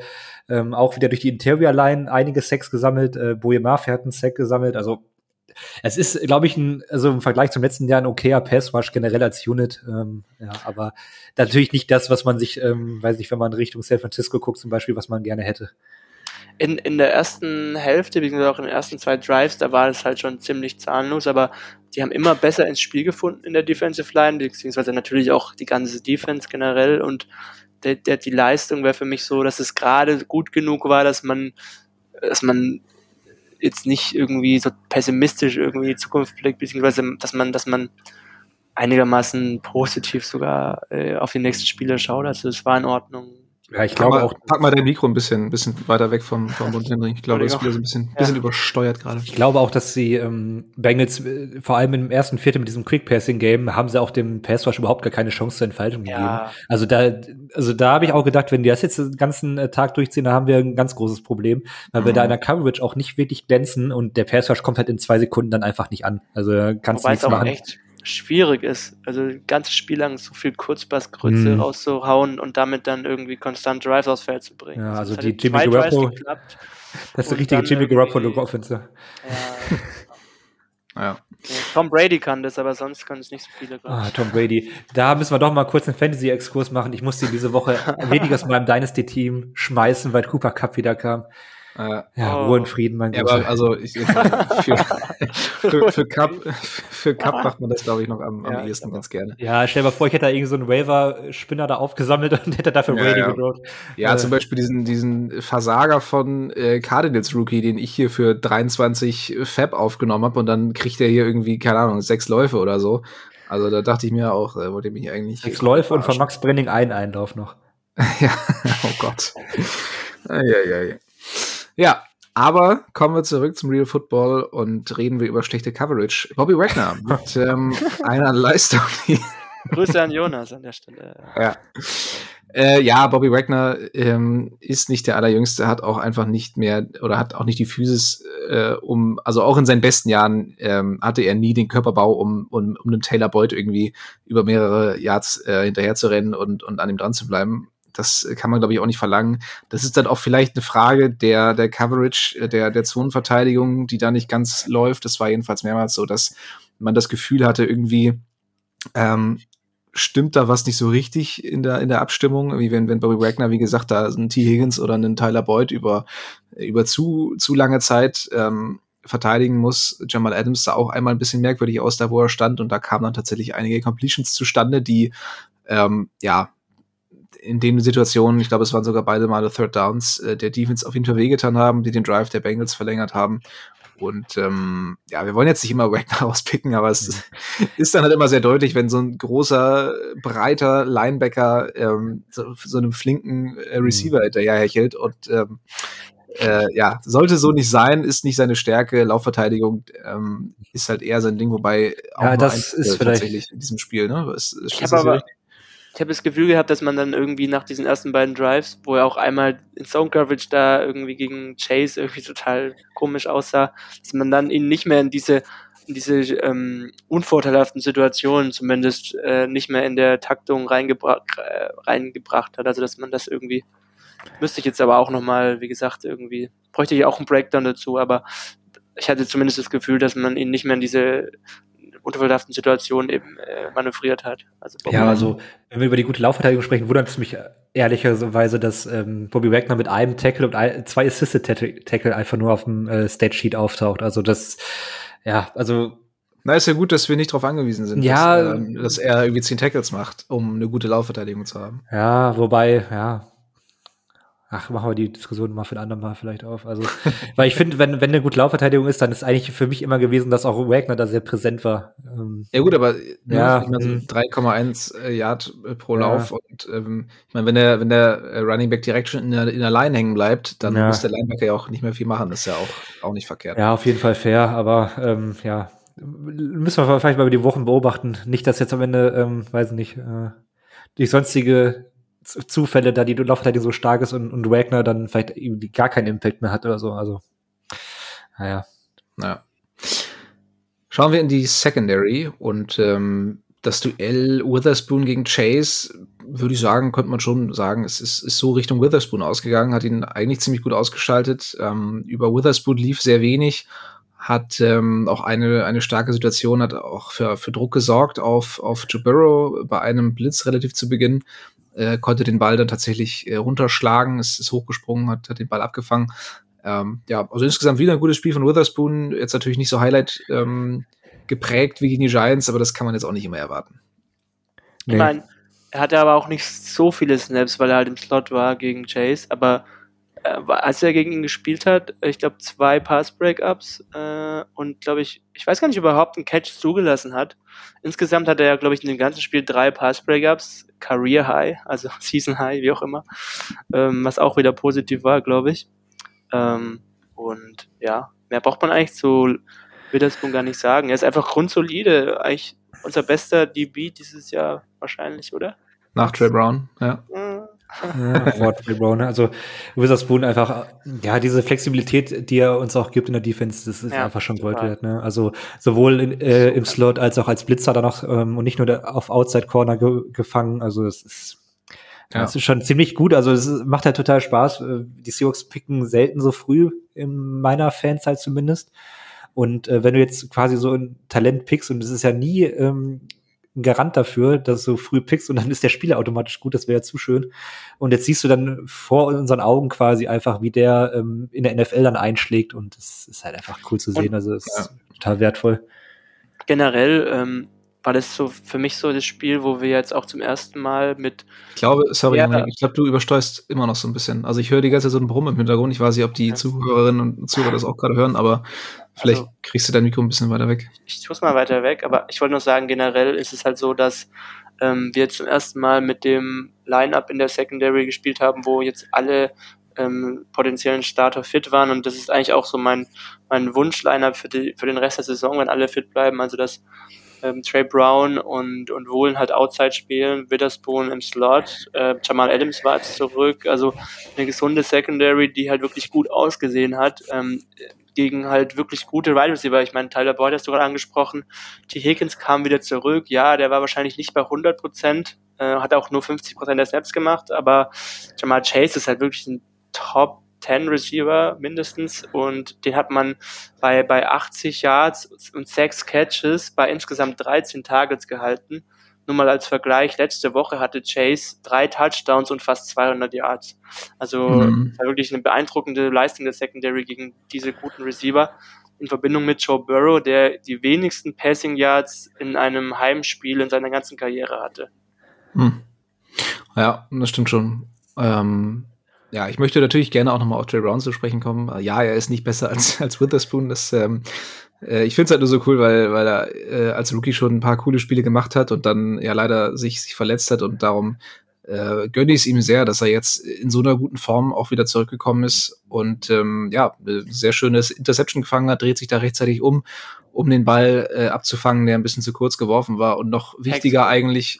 S4: ähm, auch wieder durch die Interior-Line einige Sacks gesammelt. Äh, Boje Mafia hat einen Sack gesammelt. Also es ist, glaube ich, ein, also im Vergleich zum letzten Jahr ein okayer Pass-Rush generell als Unit. Ähm, ja, aber natürlich nicht das, was man sich, ähm, weiß nicht, wenn man Richtung San Francisco guckt zum Beispiel, was man gerne hätte
S5: in, in der ersten Hälfte, beziehungsweise auch in den ersten zwei Drives, da war es halt schon ziemlich zahnlos, aber die haben immer besser ins Spiel gefunden in der Defensive Line, beziehungsweise natürlich auch die ganze Defense generell und der, der, die Leistung wäre für mich so, dass es gerade gut genug war, dass man, dass man jetzt nicht irgendwie so pessimistisch irgendwie die Zukunft blickt, beziehungsweise dass man, dass man einigermaßen positiv sogar äh, auf die nächsten Spiele schaut. Also es war in Ordnung.
S3: Ja, ich glaube auch. Pack mal dein Mikro ein bisschen, ein bisschen weiter weg vom, vom Mund, Henry. Ich glaube, das ist wieder so ein bisschen, ja. bisschen übersteuert gerade.
S4: Ich glaube auch, dass die ähm, Bengals, äh, vor allem im ersten Viertel mit diesem Quick-Passing-Game, haben sie auch dem Pass überhaupt gar keine Chance zur Entfaltung ja. gegeben. Also da, also da habe ich auch gedacht, wenn die das jetzt den ganzen äh, Tag durchziehen, dann haben wir ein ganz großes Problem, weil mhm. wir da in der Coverage auch nicht wirklich glänzen und der Pass kommt halt in zwei Sekunden dann einfach nicht an. Also kannst Wobei du nichts machen. Echt
S5: schwierig ist. Also ganzes Spiel lang so viel Kurzpassgrütze mhm. rauszuhauen und damit dann irgendwie konstant Drives aufs Feld zu bringen.
S4: Ja, also die Jimmy Garoppolo. Das ist der richtige Jimmy Garoppolo Offense.
S5: Ja. ja. Tom Brady kann das, aber sonst können es nicht so viele.
S4: Ah, Tom Brady. Da müssen wir doch mal kurz einen Fantasy-Exkurs machen. Ich musste diese Woche weniger aus meinem Dynasty-Team schmeißen, weil Cooper Cup wieder kam. Äh, ja, oh. Ruhe und Frieden, mein
S3: Gott. Ja, aber also ich, für, für, für, Cup, für Cup macht man das, glaube ich, noch am, am ja, ehesten ganz gerne.
S4: Ja, stell dir mal vor, ich hätte da irgend so einen Waiver-Spinner da aufgesammelt und hätte dafür
S3: ja,
S4: Brady
S3: ja. gedroht. Ja, äh, zum Beispiel diesen, diesen Versager von äh, Cardinals Rookie, den ich hier für 23 Fab aufgenommen habe und dann kriegt er hier irgendwie, keine Ahnung, sechs Läufe oder so. Also da dachte ich mir auch, äh, wollte mich eigentlich.
S4: Sechs Läufe und von Max Brenning ein Einlauf noch.
S3: ja, oh Gott. ja, ja, aber kommen wir zurück zum Real Football und reden wir über schlechte Coverage. Bobby Wagner mit ähm, einer Leistung.
S5: Grüße an Jonas an der Stelle.
S3: Ja. Äh, ja, Bobby Wagner ähm, ist nicht der allerjüngste, hat auch einfach nicht mehr oder hat auch nicht die Physis, äh, um, also auch in seinen besten Jahren ähm, hatte er nie den Körperbau, um, um, um einem Taylor Boyd irgendwie über mehrere Yards äh, hinterher zu rennen und, und an ihm dran zu bleiben. Das kann man, glaube ich, auch nicht verlangen. Das ist dann auch vielleicht eine Frage der, der Coverage, äh, der, der Zonenverteidigung, die da nicht ganz läuft. Das war jedenfalls mehrmals so, dass man das Gefühl hatte, irgendwie ähm, stimmt da was nicht so richtig in der, in der Abstimmung, wie wenn, wenn Bobby Wagner, wie gesagt, da einen T. Higgins oder einen Tyler Boyd über, über zu, zu lange Zeit ähm, verteidigen muss. Jamal Adams sah auch einmal ein bisschen merkwürdig aus, da wo er stand, und da kamen dann tatsächlich einige Completions zustande, die ähm, ja in den Situationen, ich glaube, es waren sogar beide Male Third Downs, äh, der Defense auf jeden Fall wehgetan haben, die den Drive der Bengals verlängert haben. Und ähm, ja, wir wollen jetzt nicht immer Wagner auspicken, aber es mhm. ist dann halt immer sehr deutlich, wenn so ein großer, breiter Linebacker ähm, so, so einem flinken äh, Receiver mhm. hinterher hechelt und ähm, äh, ja, sollte so nicht sein, ist nicht seine Stärke. Laufverteidigung ähm, ist halt eher sein Ding, wobei
S4: auch ja, das ist vielleicht
S3: tatsächlich in diesem Spiel. Ne? Ist,
S5: ist, ich habe aber, richtig? Ich habe das Gefühl gehabt, dass man dann irgendwie nach diesen ersten beiden Drives, wo er auch einmal in Zone Coverage da irgendwie gegen Chase irgendwie total komisch aussah, dass man dann ihn nicht mehr in diese in diese ähm, unvorteilhaften Situationen zumindest äh, nicht mehr in der Taktung reingebra äh, reingebracht hat. Also dass man das irgendwie müsste ich jetzt aber auch nochmal, wie gesagt, irgendwie bräuchte ich auch einen Breakdown dazu, aber ich hatte zumindest das Gefühl, dass man ihn nicht mehr in diese unvorteilhaften Situationen eben äh, manövriert hat.
S4: Also ja, also wenn wir über die gute Laufverteidigung sprechen, wundert es mich ehrlicherweise, dass ähm, Bobby Wagner mit einem Tackle und ein, zwei Assisted Tackle einfach nur auf dem äh, Statsheet auftaucht. Also das, ja, also
S3: na, ist ja gut, dass wir nicht darauf angewiesen sind,
S4: ja,
S3: dass, ähm, dass, er irgendwie zehn Tackles macht, um eine gute Laufverteidigung zu haben.
S4: Ja, wobei, ja. Ach, machen wir die Diskussion mal für ein andermal vielleicht auf. Also, weil ich finde, wenn, wenn eine gute Laufverteidigung ist, dann ist eigentlich für mich immer gewesen, dass auch Wagner da sehr präsent war.
S3: Ähm, ja, gut, aber ja, so 3,1 hm. äh, Yard äh, pro ja. Lauf. Und ähm, ich meine, wenn der, wenn der äh, Running Back direkt schon in der, in der Line hängen bleibt, dann ja. muss der Linebacker ja auch nicht mehr viel machen. Das ist ja auch, auch nicht verkehrt.
S4: Ja, auf jeden Fall fair, aber ähm, ja, müssen wir vielleicht mal über die Wochen beobachten. Nicht, dass jetzt am Ende, ähm, weiß nicht, äh, durch sonstige Zufälle, da die Laufverteidigung so stark ist und, und Wagner dann vielleicht irgendwie gar keinen Impact mehr hat oder so. Also, naja.
S3: Naja. Schauen wir in die Secondary und ähm, das Duell Witherspoon gegen Chase, würde ich sagen, könnte man schon sagen, es ist, ist so Richtung Witherspoon ausgegangen, hat ihn eigentlich ziemlich gut ausgeschaltet. Ähm, über Witherspoon lief sehr wenig, hat ähm, auch eine, eine starke Situation, hat auch für, für Druck gesorgt auf, auf Joe Burrow bei einem Blitz relativ zu Beginn äh, konnte den Ball dann tatsächlich äh, runterschlagen, ist, ist hochgesprungen, hat, hat den Ball abgefangen. Ähm, ja, also insgesamt wieder ein gutes Spiel von Witherspoon. Jetzt natürlich nicht so Highlight ähm, geprägt wie gegen die Giants, aber das kann man jetzt auch nicht immer erwarten.
S5: Nee. Ich meine, er hatte aber auch nicht so viele Snaps, weil er halt im Slot war gegen Chase, aber als er gegen ihn gespielt hat, ich glaube zwei Pass-Breakups äh, und glaube ich, ich weiß gar nicht, ob er überhaupt einen Catch zugelassen hat. Insgesamt hat er ja, glaube ich, in dem ganzen Spiel drei Pass-Breakups, Career High, also Season High, wie auch immer, ähm, was auch wieder positiv war, glaube ich. Ähm, und ja, mehr braucht man eigentlich zu Witherspoon gar nicht sagen. Er ist einfach grundsolide, eigentlich unser bester DB dieses Jahr wahrscheinlich, oder?
S3: Nach Trey Brown, ja.
S4: Mhm. Ja, vor Trey Brown. Also Witherspoon einfach, ja, diese Flexibilität, die er uns auch gibt in der Defense, das ist ja, einfach schon Gold wert. Ne? Also sowohl in, äh, im Slot als auch als Blitzer dann noch ähm, und nicht nur auf Outside Corner ge gefangen. Also es ist ja. Das ist schon ziemlich gut. Also es macht halt total Spaß. Äh, die Seahawks picken selten so früh in meiner Fanzeit zumindest. Und äh, wenn du jetzt quasi so ein Talent pickst, und es ist ja nie ähm, ein Garant dafür, dass du früh pickst und dann ist der Spieler automatisch gut, das wäre ja zu schön. Und jetzt siehst du dann vor unseren Augen quasi einfach, wie der ähm, in der NFL dann einschlägt und das ist halt einfach cool zu sehen. Und, also es ja. ist total wertvoll.
S5: Generell ähm, war das so für mich so das Spiel, wo wir jetzt auch zum ersten Mal mit.
S3: Ich glaube, sorry, ja, ich glaube, du übersteuerst immer noch so ein bisschen. Also ich höre die ganze Zeit so ein Brummen im Hintergrund. Ich weiß nicht, ob die ja. Zuhörerinnen und Zuhörer das auch gerade hören, aber vielleicht also, kriegst du dein Mikro ein bisschen weiter weg.
S5: Ich, tue es mal weiter weg, aber ich wollte nur sagen, generell ist es halt so, dass ähm, wir jetzt zum ersten Mal mit dem Line-Up in der Secondary gespielt haben, wo jetzt alle ähm, potenziellen Starter fit waren und das ist eigentlich auch so mein, mein Wunsch-Line-Up für, für den Rest der Saison, wenn alle fit bleiben. Also dass ähm, Trey Brown und, und Wohlen halt Outside spielen, Witherspoon im Slot, äh, Jamal Adams war jetzt zurück, also eine gesunde Secondary, die halt wirklich gut ausgesehen hat, ähm, gegen halt wirklich gute Wide Receiver. Ich meine, Tyler Boyd hast du gerade angesprochen, T. Higgins kam wieder zurück, ja, der war wahrscheinlich nicht bei 100 Prozent, äh, hat auch nur 50 Prozent der Snaps gemacht, aber Jamal Chase ist halt wirklich ein Top 10 Receiver mindestens und den hat man bei, bei 80 Yards und 6 Catches bei insgesamt 13 Targets gehalten. Nur mal als Vergleich, letzte Woche hatte Chase drei Touchdowns und fast 200 Yards. Also mhm. war wirklich eine beeindruckende Leistung der Secondary gegen diese guten Receiver in Verbindung mit Joe Burrow, der die wenigsten Passing Yards in einem Heimspiel in seiner ganzen Karriere hatte.
S3: Hm. Ja, das stimmt schon. Ähm, ja, ich möchte natürlich gerne auch nochmal auf Trey Brown zu sprechen kommen. Äh, ja, er ist nicht besser als, als Witherspoon. Das, ähm, äh, ich finde es halt nur so cool, weil, weil er äh, als Rookie schon ein paar coole Spiele gemacht hat und dann ja leider sich, sich verletzt hat und darum äh, gönne ich es ihm sehr, dass er jetzt in so einer guten Form auch wieder zurückgekommen ist und ähm, ja, sehr schönes Interception gefangen hat, dreht sich da rechtzeitig um, um den Ball äh, abzufangen, der ein bisschen zu kurz geworfen war und noch wichtiger Textbook. eigentlich,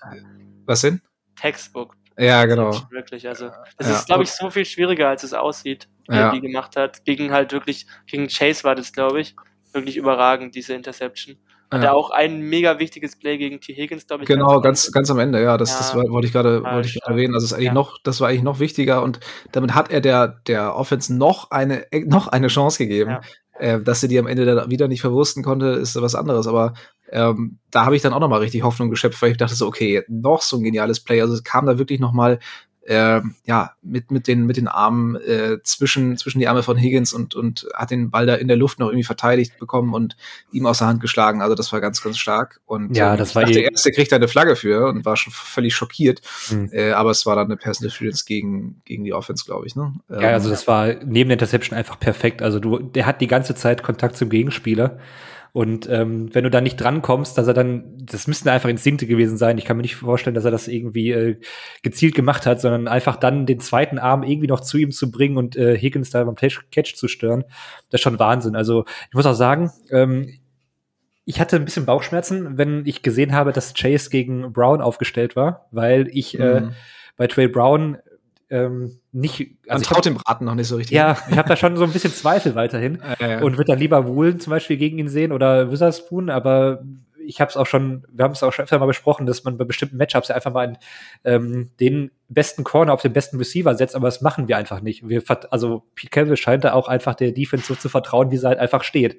S3: was denn?
S5: Textbook
S3: ja, genau.
S5: Wirklich, also es ja. ist, glaube ich, so viel schwieriger, als es aussieht, wie ja. er die gemacht hat. Gegen halt wirklich, gegen Chase war das, glaube ich, wirklich überragend, diese Interception. Hat ja. er auch ein mega wichtiges Play gegen T. Higgins, glaube ich.
S3: Genau, ganz, ganz am Ende, ja. Das, ja. das wollte ich gerade wollte ich erwähnen. Also ist eigentlich ja. noch, das war eigentlich noch wichtiger und damit hat er der, der Offense noch eine, noch eine Chance gegeben. Äh, dass sie die am Ende dann wieder nicht verwursten konnte, ist was anderes. Aber ähm, da habe ich dann auch noch mal richtig Hoffnung geschöpft, weil ich dachte so, okay, noch so ein geniales Play. Also es kam da wirklich noch mal äh, ja, mit, mit, den, mit den Armen äh, zwischen, zwischen die Arme von Higgins und, und hat den Ball da in der Luft noch irgendwie verteidigt bekommen und ihm aus der Hand geschlagen. Also das war ganz, ganz stark. Und
S4: ja, ähm, das war
S3: der erste kriegt da eine Flagge für und war schon völlig schockiert. Mhm. Äh, aber es war dann eine Pass Interference gegen, gegen die Offense, glaube ich. Ne?
S4: Ja, also das war neben der Interception einfach perfekt. Also du, der hat die ganze Zeit Kontakt zum Gegenspieler. Und ähm, wenn du da nicht drankommst, dass er dann, das müssten einfach Instinkte gewesen sein. Ich kann mir nicht vorstellen, dass er das irgendwie äh, gezielt gemacht hat, sondern einfach dann den zweiten Arm irgendwie noch zu ihm zu bringen und äh, Higgins da beim Catch zu stören. Das ist schon Wahnsinn. Also ich muss auch sagen, ähm, ich hatte ein bisschen Bauchschmerzen, wenn ich gesehen habe, dass Chase gegen Brown aufgestellt war, weil ich äh, mhm. äh, bei Trey Brown ähm, nicht.
S3: Also Man traut dem Braten noch nicht so richtig.
S4: Ja, ich habe da schon so ein bisschen Zweifel weiterhin äh, und würde dann lieber Woolen zum Beispiel gegen ihn sehen oder Witherspoon, aber ich habe es auch schon, wir haben es auch schon öfter mal besprochen, dass man bei bestimmten Matchups einfach mal in, ähm, den besten Corner auf den besten Receiver setzt, aber das machen wir einfach nicht. Wir, also Pete Campbell scheint da auch einfach der Defense so zu vertrauen, wie sie halt einfach steht.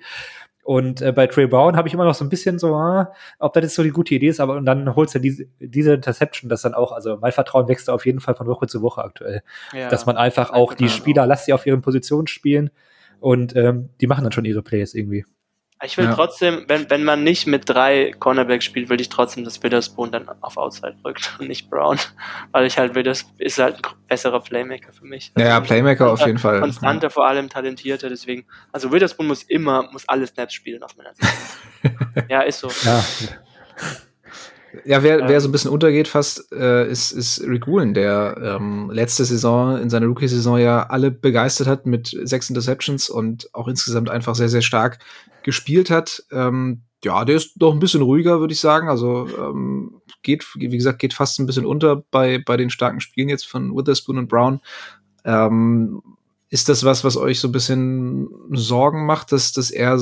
S4: Und äh, bei Trey Brown habe ich immer noch so ein bisschen so, ah, ob das jetzt so die gute Idee ist, aber und dann holst du diese, diese Interception, das dann auch, also mein Vertrauen wächst auf jeden Fall von Woche zu Woche aktuell. Ja, dass man einfach auch die Spieler, lasst sie auf ihren Positionen spielen und ähm, die machen dann schon ihre Plays irgendwie.
S5: Ich will ja. trotzdem, wenn, wenn man nicht mit drei Cornerbacks spielt, will ich trotzdem, dass Witherspoon dann auf Outside rückt und nicht Brown. Weil ich halt Withers ist halt ein besserer Playmaker für mich.
S3: Also ja, Playmaker auf jeden Fall.
S5: Konstanter, vor allem talentierter, deswegen. Also Witherspoon muss immer, muss alle Snaps spielen auf meiner Seite. ja, ist so.
S3: Ja. Ja, wer, wer so ein bisschen untergeht fast, äh, ist, ist Rick Woolen, der ähm, letzte Saison, in seiner Rookie-Saison ja alle begeistert hat mit sechs Interceptions und auch insgesamt einfach sehr, sehr stark gespielt hat. Ähm, ja, der ist doch ein bisschen ruhiger, würde ich sagen. Also ähm, geht, wie gesagt, geht fast ein bisschen unter bei, bei den starken Spielen jetzt von Witherspoon und Brown. Ähm, ist das was, was euch so ein bisschen Sorgen macht, dass, dass er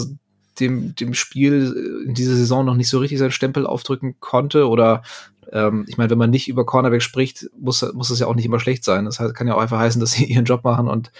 S3: dem, dem Spiel in dieser Saison noch nicht so richtig seinen Stempel aufdrücken konnte? Oder ähm, ich meine, wenn man nicht über Cornerback spricht, muss, muss das ja auch nicht immer schlecht sein. Das kann ja auch einfach heißen, dass sie ihren Job machen und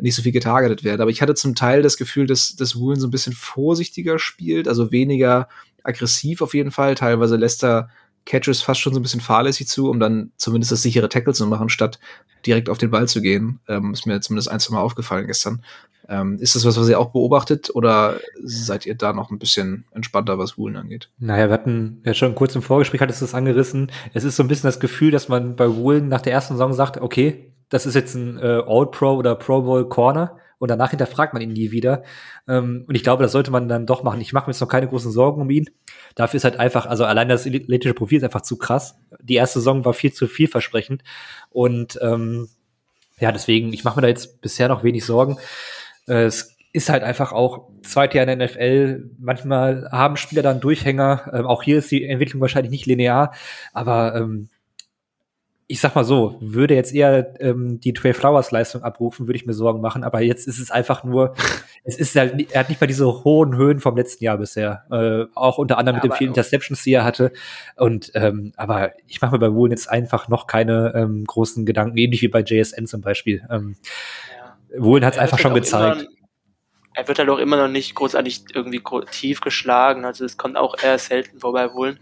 S3: nicht so viel getargetet werden. Aber ich hatte zum Teil das Gefühl, dass, dass Woolen so ein bisschen vorsichtiger spielt, also weniger aggressiv auf jeden Fall. Teilweise lässt er Catches fast schon so ein bisschen fahrlässig zu, um dann zumindest das sichere Tackle zu machen, statt direkt auf den Ball zu gehen. Ähm, ist mir zumindest ein, zwei Mal aufgefallen gestern. Ähm, ist das was, was ihr auch beobachtet oder seid ihr da noch ein bisschen entspannter, was Woolen angeht?
S4: Naja, wir hatten ja schon kurz im Vorgespräch, hattest du das angerissen. Es ist so ein bisschen das Gefühl, dass man bei Woolen nach der ersten Saison sagt, okay, das ist jetzt ein äh, All-Pro oder Pro Bowl Corner und danach hinterfragt man ihn nie wieder. Ähm, und ich glaube, das sollte man dann doch machen. Ich mache mir jetzt noch keine großen Sorgen um ihn. Dafür ist halt einfach, also allein das athletische Profil ist einfach zu krass. Die erste Saison war viel zu vielversprechend und ähm, ja, deswegen, ich mache mir da jetzt bisher noch wenig Sorgen. Äh, es ist halt einfach auch zweite Jahr in der NFL. Manchmal haben Spieler dann Durchhänger. Ähm, auch hier ist die Entwicklung wahrscheinlich nicht linear, aber ähm, ich sag mal so, würde jetzt eher ähm, die Trey Flowers Leistung abrufen, würde ich mir Sorgen machen. Aber jetzt ist es einfach nur, es ist halt, er hat nicht mal diese hohen Höhen vom letzten Jahr bisher. Äh, auch unter anderem ja, mit den vielen Interceptions, die er hatte. Und ähm, aber ich mache mir bei Woolen jetzt einfach noch keine ähm, großen Gedanken, ähnlich wie bei JSN zum Beispiel. Ähm, ja. Woolen hat es einfach schon gezeigt.
S5: Immer, er wird halt auch immer noch nicht großartig irgendwie tief geschlagen. Also es kommt auch eher selten vorbei Woolen.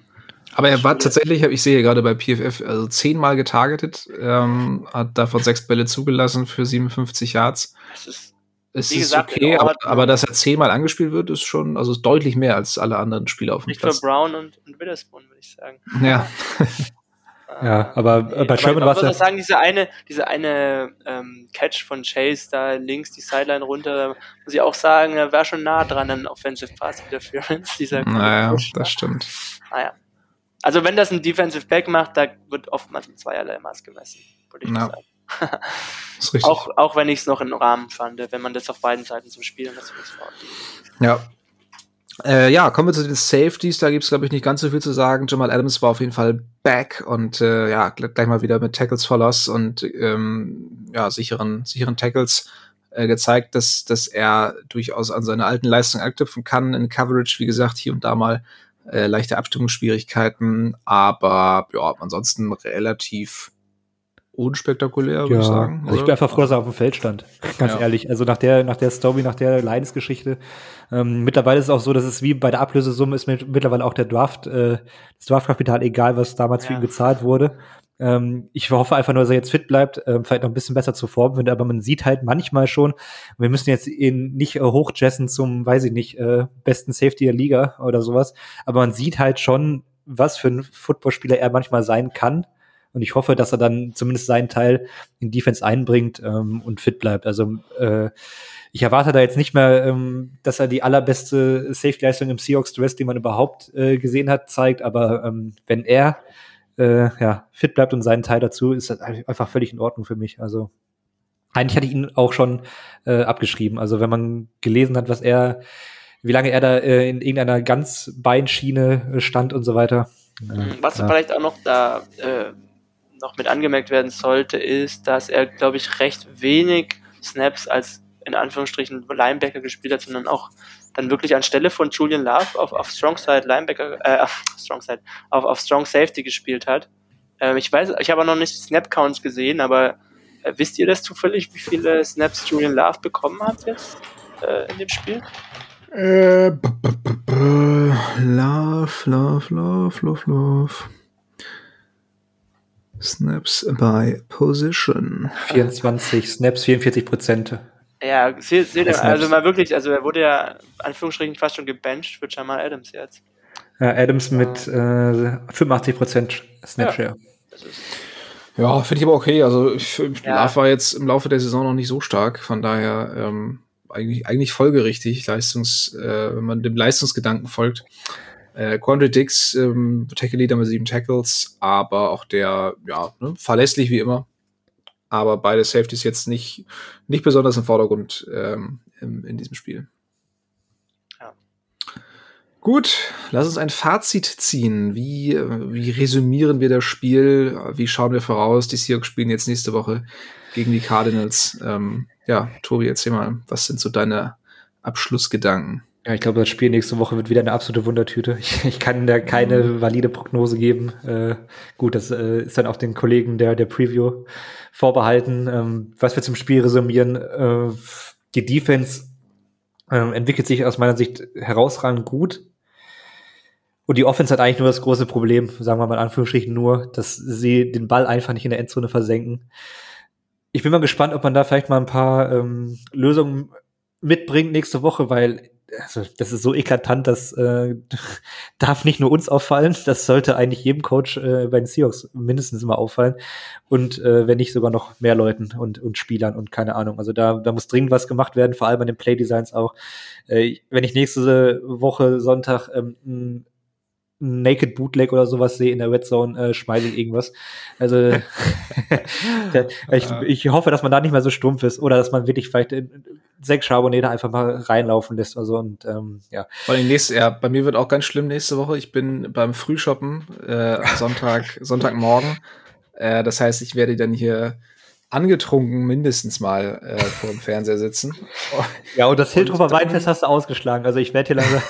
S3: Aber er war tatsächlich, ich sehe gerade bei PFF, also zehnmal getargetet, ähm, hat davon sechs Bälle zugelassen für 57 Yards. Das ist, es ist gesagt, okay, aber, aber, dass er zehnmal angespielt wird, ist schon, also ist deutlich mehr als alle anderen Spieler auf dem
S5: Nicht Platz. für Brown und, und Witherspoon, würde ich sagen.
S3: Ja.
S4: ja, aber nee, bei Sherman war es
S5: ja. sagen, diese eine, diese eine ähm, Catch von Chase da links die Sideline runter, muss ich auch sagen, er war schon nah dran an Offensive Pass Interference. Dieser
S3: naja, Push, das stimmt.
S5: Naja. Also wenn das ein Defensive Back macht, da wird oftmals mit zweierlei Maß gemessen, würde ich ja. sagen. Auch, auch wenn ich es noch im Rahmen fand, wenn man das auf beiden Seiten zum Spielen das
S3: Ja. Äh, ja, kommen wir zu den Safeties. Da gibt es, glaube ich, nicht ganz so viel zu sagen. Jamal Adams war auf jeden Fall back und äh, ja, gleich mal wieder mit Tackles for Loss und ähm, ja, sicheren, sicheren Tackles äh, gezeigt, dass, dass er durchaus an seine alten Leistungen anknüpfen kann in Coverage, wie gesagt, hier und da mal äh, leichte Abstimmungsschwierigkeiten, aber ja, ansonsten relativ unspektakulär, würde ich sagen.
S4: Also ich bin einfach froh, dass er auf dem Feld stand. Ganz
S3: Ja.
S4: ehrlich. Also nach der, nach der Story, nach der Leidensgeschichte. Ähm, mittlerweile ist es auch so, dass es wie bei der Ablösesumme ist mittlerweile auch der Draft, äh, das Draftkapital egal, was damals für
S5: Ja.
S4: ihn gezahlt wurde. Ähm, ich hoffe einfach nur, dass er jetzt fit bleibt, ähm, vielleicht noch ein bisschen besser zu formen findet, aber man sieht halt manchmal schon, wir müssen jetzt ihn nicht äh, hochjessen zum, weiß ich nicht, äh, besten Safety der Liga oder sowas, aber man sieht halt schon, was für ein Footballspieler er manchmal sein kann. Und ich hoffe, dass er dann zumindest seinen Teil in Defense einbringt ähm, und fit bleibt. Also äh, ich erwarte da jetzt nicht mehr, ähm, dass er die allerbeste Safety-Leistung im Seahawks-Dress, die man überhaupt äh, gesehen hat, zeigt. Aber ähm, wenn er äh, ja, fit bleibt und seinen Teil dazu, ist das einfach völlig in Ordnung für mich. Also eigentlich hatte ich ihn auch schon äh, abgeschrieben. Also wenn man gelesen hat, was er, wie lange er da äh, in irgendeiner ganz Beinschiene äh, stand und so weiter.
S5: Mhm. Was
S4: ja.
S5: vielleicht auch noch da äh, noch mit angemerkt werden sollte, ist, dass er, glaube ich, recht wenig Snaps als in Anführungsstrichen Linebacker gespielt hat, sondern auch dann wirklich anstelle von Julian Love auf, auf Strong Side Linebacker, äh, auf Strong Side, auf, auf Strong Safety gespielt hat. Ähm, ich weiß, ich habe auch noch nicht Snap Counts gesehen, aber äh, wisst ihr das zufällig, wie viele Snaps Julian Love bekommen hat jetzt äh, in dem Spiel?
S3: Äh, b -b -b -b love, love, love, love, love. Snaps by Position.
S4: 24 Snaps, 44 Prozent.
S5: Ja, seht, seht ihr, also mal wirklich, also er wurde ja in Anführungsstrichen fast schon gebencht für Jamal Adams jetzt.
S4: Ja, Adams mit äh, 85 Prozent Snapshare.
S5: Das ist,
S3: Ja, finde ich aber okay. Also ich,
S5: Ja.
S3: War jetzt im Laufe der Saison noch nicht so stark, von daher ähm, eigentlich, eigentlich folgerichtig, Leistungs, äh, wenn man dem Leistungsgedanken folgt. Äh, Quandre Dix, ähm, Tackle Leader mit sieben Tackles, aber auch der, ja, ne, verlässlich wie immer. Aber beide Safeties jetzt nicht, nicht besonders im Vordergrund ähm, in, in diesem Spiel.
S5: Ja.
S3: Gut, lass uns ein Fazit ziehen. Wie, wie resümieren wir das Spiel? Wie schauen wir voraus? Die Seahawks spielen jetzt nächste Woche gegen die Cardinals. Ähm, ja, Tobi, erzähl mal, was sind so deine Abschlussgedanken?
S4: Ja, ich glaube, das Spiel nächste Woche wird wieder eine absolute Wundertüte. Ich, ich kann da keine valide Prognose geben. Äh, gut, das äh, ist dann auch den Kollegen der, der Preview vorbehalten. Ähm, was wir zum Spiel resümieren, äh, die Defense ähm, entwickelt sich aus meiner Sicht herausragend gut. Und die Offense hat eigentlich nur das große Problem, sagen wir mal in Anführungsstrichen nur, dass sie den Ball einfach nicht in der Endzone versenken. Ich bin mal gespannt, ob man da vielleicht mal ein paar ähm, Lösungen mitbringt nächste Woche, weil also, das ist so eklatant, das äh, darf nicht nur uns auffallen, das sollte eigentlich jedem Coach äh, bei den Seahawks mindestens immer auffallen und äh, wenn nicht sogar noch mehr Leuten und, und Spielern und keine Ahnung. Also da, da muss dringend was gemacht werden, vor allem an den Playdesigns auch. Äh, wenn ich nächste Woche Sonntag ähm, Naked Bootleg oder sowas sehe in der Red Zone, äh, schmeiße ich irgendwas. Also ich, ich hoffe, dass man da nicht mehr so stumpf ist oder dass man wirklich vielleicht in sechs Charbonnet einfach mal reinlaufen lässt. Also und ähm, ja.
S3: Vor allem nächste, ja, bei mir wird auch ganz schlimm nächste Woche. Ich bin beim Frühshoppen äh, Sonntag, Sonntagmorgen. Äh, das heißt, ich werde dann hier angetrunken mindestens mal äh, vor dem Fernseher sitzen.
S4: Ja, und das Hildhofer
S3: dann-
S4: Weinfest hast du ausgeschlagen. Also ich werde hier langsam.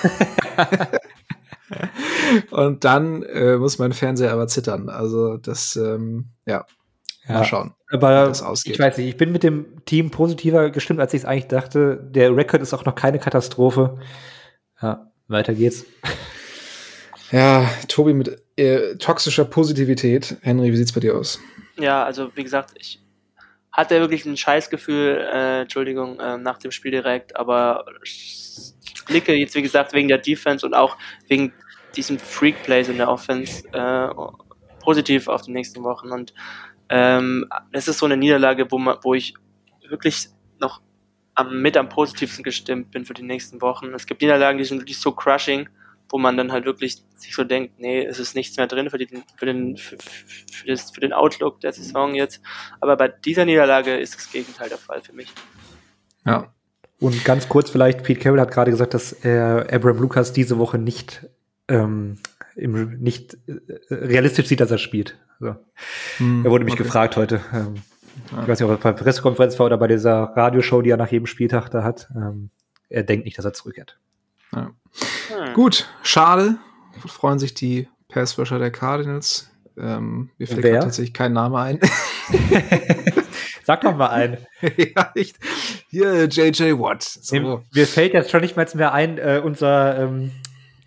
S3: Und dann äh, muss mein Fernseher aber zittern. Also das, ähm, ja, mal schauen.
S4: Aber
S3: wie das ausgeht.
S4: ich weiß nicht, ich bin mit dem Team positiver gestimmt, als ich es eigentlich dachte. Der Rekord ist auch noch keine Katastrophe. Ja, weiter geht's.
S3: Ja, Tobi mit äh, toxischer Positivität. Henry, wie sieht's bei dir aus?
S5: ja, also wie gesagt, ich hatte wirklich ein Scheißgefühl, äh, Entschuldigung, äh, nach dem Spiel direkt, aber ich blicke jetzt, wie gesagt, wegen der Defense und auch wegen diesen Freak-Plays in der Offense äh, positiv auf die nächsten Wochen. Und ähm, das ist so eine Niederlage, wo, man, wo ich wirklich noch am, mit am positivsten gestimmt bin für die nächsten Wochen. Es gibt Niederlagen, die sind wirklich so crushing, wo man dann halt wirklich sich so denkt, nee, es ist nichts mehr drin für, die, für, den, für, für, das, für den Outlook der Saison jetzt. Aber bei dieser Niederlage ist das Gegenteil der Fall für mich.
S3: Ja.
S4: Und ganz kurz vielleicht, Pete Carroll hat gerade gesagt, dass er Abraham Lucas diese Woche nicht, ähm, im, nicht äh, realistisch sieht, dass er spielt. So.
S3: Hm,
S4: Er wurde mich
S3: okay.
S4: gefragt heute. Ähm, Ich weiß nicht, ob er bei der Pressekonferenz war oder bei dieser Radioshow, die er nach jedem Spieltag da hat. Ähm, er denkt nicht, dass er zurückkehrt.
S3: Ja.
S5: Hm.
S3: Gut, schade. Freuen sich die Passwasher der Cardinals. Ähm, mir fällt
S4: Wer?
S3: tatsächlich kein Name ein.
S4: Sag doch mal ein.
S3: ja, echt. Hier, JJ Watt. So.
S4: Mir, fällt jetzt schon nicht mal mehr ein, äh, unser ähm,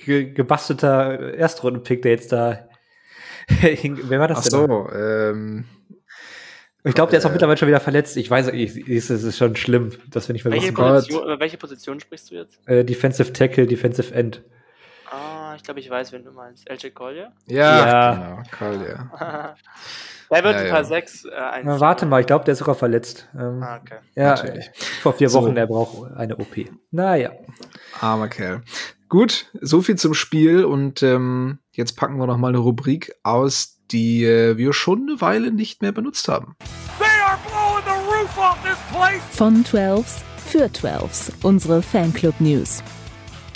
S4: ge gebastelter Erstrundenpick, der jetzt da hing. Wer war das
S3: Ach
S4: denn?
S3: so, ähm,
S4: Ich glaube, der ist auch
S3: Äh.
S4: mittlerweile schon wieder verletzt. Ich weiß, ich, es ist schon schlimm, dass wir nicht mehr
S5: Welche
S4: wissen.
S5: Position, über welche Position sprichst du jetzt?
S4: Äh, Defensive Tackle, Defensive End.
S5: Ich glaube, ich weiß, wen du meinst. LJ Collier?
S3: ja,
S4: Ja.
S3: genau, ja.
S5: Der wird
S3: Ja,
S5: ein
S3: ja.
S5: paar sechs. Äh, eins-
S4: Na, warte mal, ich glaube, der ist sogar verletzt. Ähm,
S5: Ah, okay.
S4: ja,
S3: natürlich.
S4: vor vier
S3: So.
S4: Wochen, der braucht eine OP. Naja.
S3: Armer Kerl. Gut, so viel zum Spiel und ähm, jetzt packen wir noch mal eine Rubrik aus, die äh, wir schon eine Weile nicht mehr benutzt haben.
S2: They are blowing the roof off this place.
S1: Von 12s für 12s, unsere Fanclub News.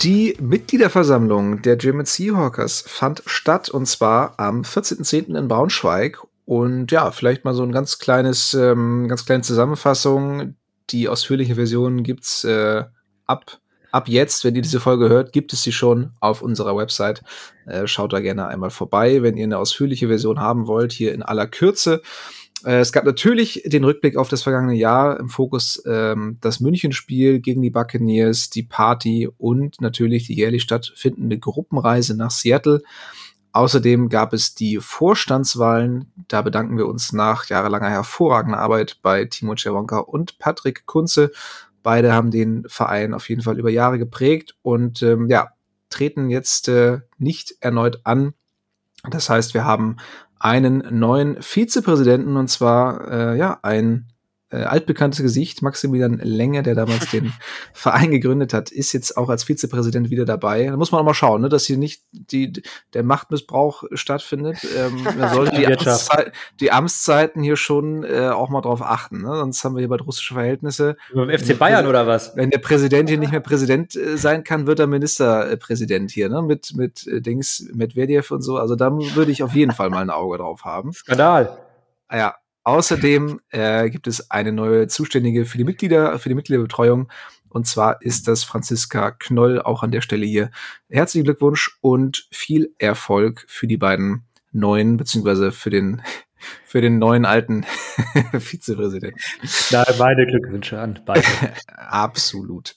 S3: Die Mitgliederversammlung der German Seahawkers fand statt und zwar am 14.10. in Braunschweig. Und ja, vielleicht mal so ein ganz kleines, ähm, ganz kleine Zusammenfassung. Die ausführliche Version gibt's äh, ab, ab jetzt, wenn ihr diese Folge hört, gibt es sie schon auf unserer Website. Äh, schaut da gerne einmal vorbei, wenn ihr eine ausführliche Version haben wollt, hier in aller Kürze. Äh, Es gab natürlich den Rückblick auf das vergangene Jahr im Fokus ähm, das Münchenspiel gegen die Buccaneers, die Party und natürlich die jährlich stattfindende Gruppenreise nach Seattle. Außerdem gab es die Vorstandswahlen. Da bedanken wir uns nach jahrelanger hervorragender Arbeit bei Timo Czerwonka und Patrick Kunze. Beide haben den Verein auf jeden Fall über Jahre geprägt und ähm, ja, treten jetzt äh, nicht erneut an. Das heißt, wir haben einen neuen Vizepräsidenten und zwar äh, ja ein äh, altbekanntes Gesicht, Maximilian Lenge, der damals den Verein gegründet hat, ist jetzt auch als Vizepräsident wieder dabei. Da muss man auch mal schauen, ne, dass hier nicht die, der Machtmissbrauch stattfindet. Ähm, man sollte die. Amtszei die Amtszeiten hier schon äh, auch mal drauf achten. Ne? Sonst haben wir hier bald russische Verhältnisse.
S4: Beim FC Bayern oder was?
S3: Wenn der Präsident hier nicht mehr Präsident äh, sein kann, wird er Ministerpräsident hier, ne? Mit, mit äh, Dings, Medvedev und so. Also da würde ich auf jeden Fall mal ein Auge drauf haben.
S4: Skandal.
S3: Ja, außerdem äh, gibt es eine neue Zuständige für die Mitglieder, für die Mitgliederbetreuung. Und zwar ist das Franziska Knoll auch an der Stelle hier. Herzlichen Glückwunsch und viel Erfolg für die beiden neuen, beziehungsweise für den, für den neuen alten Vizepräsidenten.
S4: Na, meine Glückwünsche an beide.
S3: Absolut.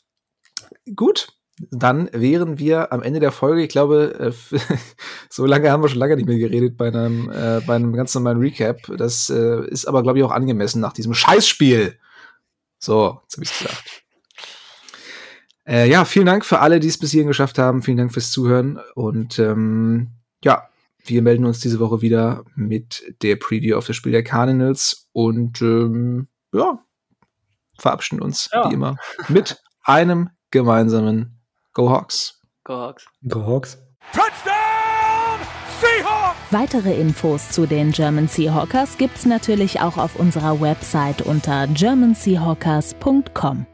S3: Gut, dann wären wir am Ende der Folge. Ich glaube, äh, so lange haben wir schon lange nicht mehr geredet bei einem, äh, bei einem ganz normalen Recap. Das äh, ist aber, glaube ich, auch angemessen nach diesem Scheißspiel. So, jetzt habe ich gesagt. Äh, ja, vielen Dank für alle, die es bis hierhin geschafft haben. Vielen Dank fürs Zuhören. Und ähm, ja, wir melden uns diese Woche wieder mit der Preview auf das Spiel der Cardinals. Und ähm, ja, verabschieden uns
S5: Ja.
S3: wie immer mit einem gemeinsamen Go Hawks.
S5: Go Hawks.
S4: Go Hawks.
S2: Touchdown, Seahawks.
S1: Weitere Infos zu den German Seahawkers gibt's natürlich auch auf unserer Website unter germanseahawkers.com.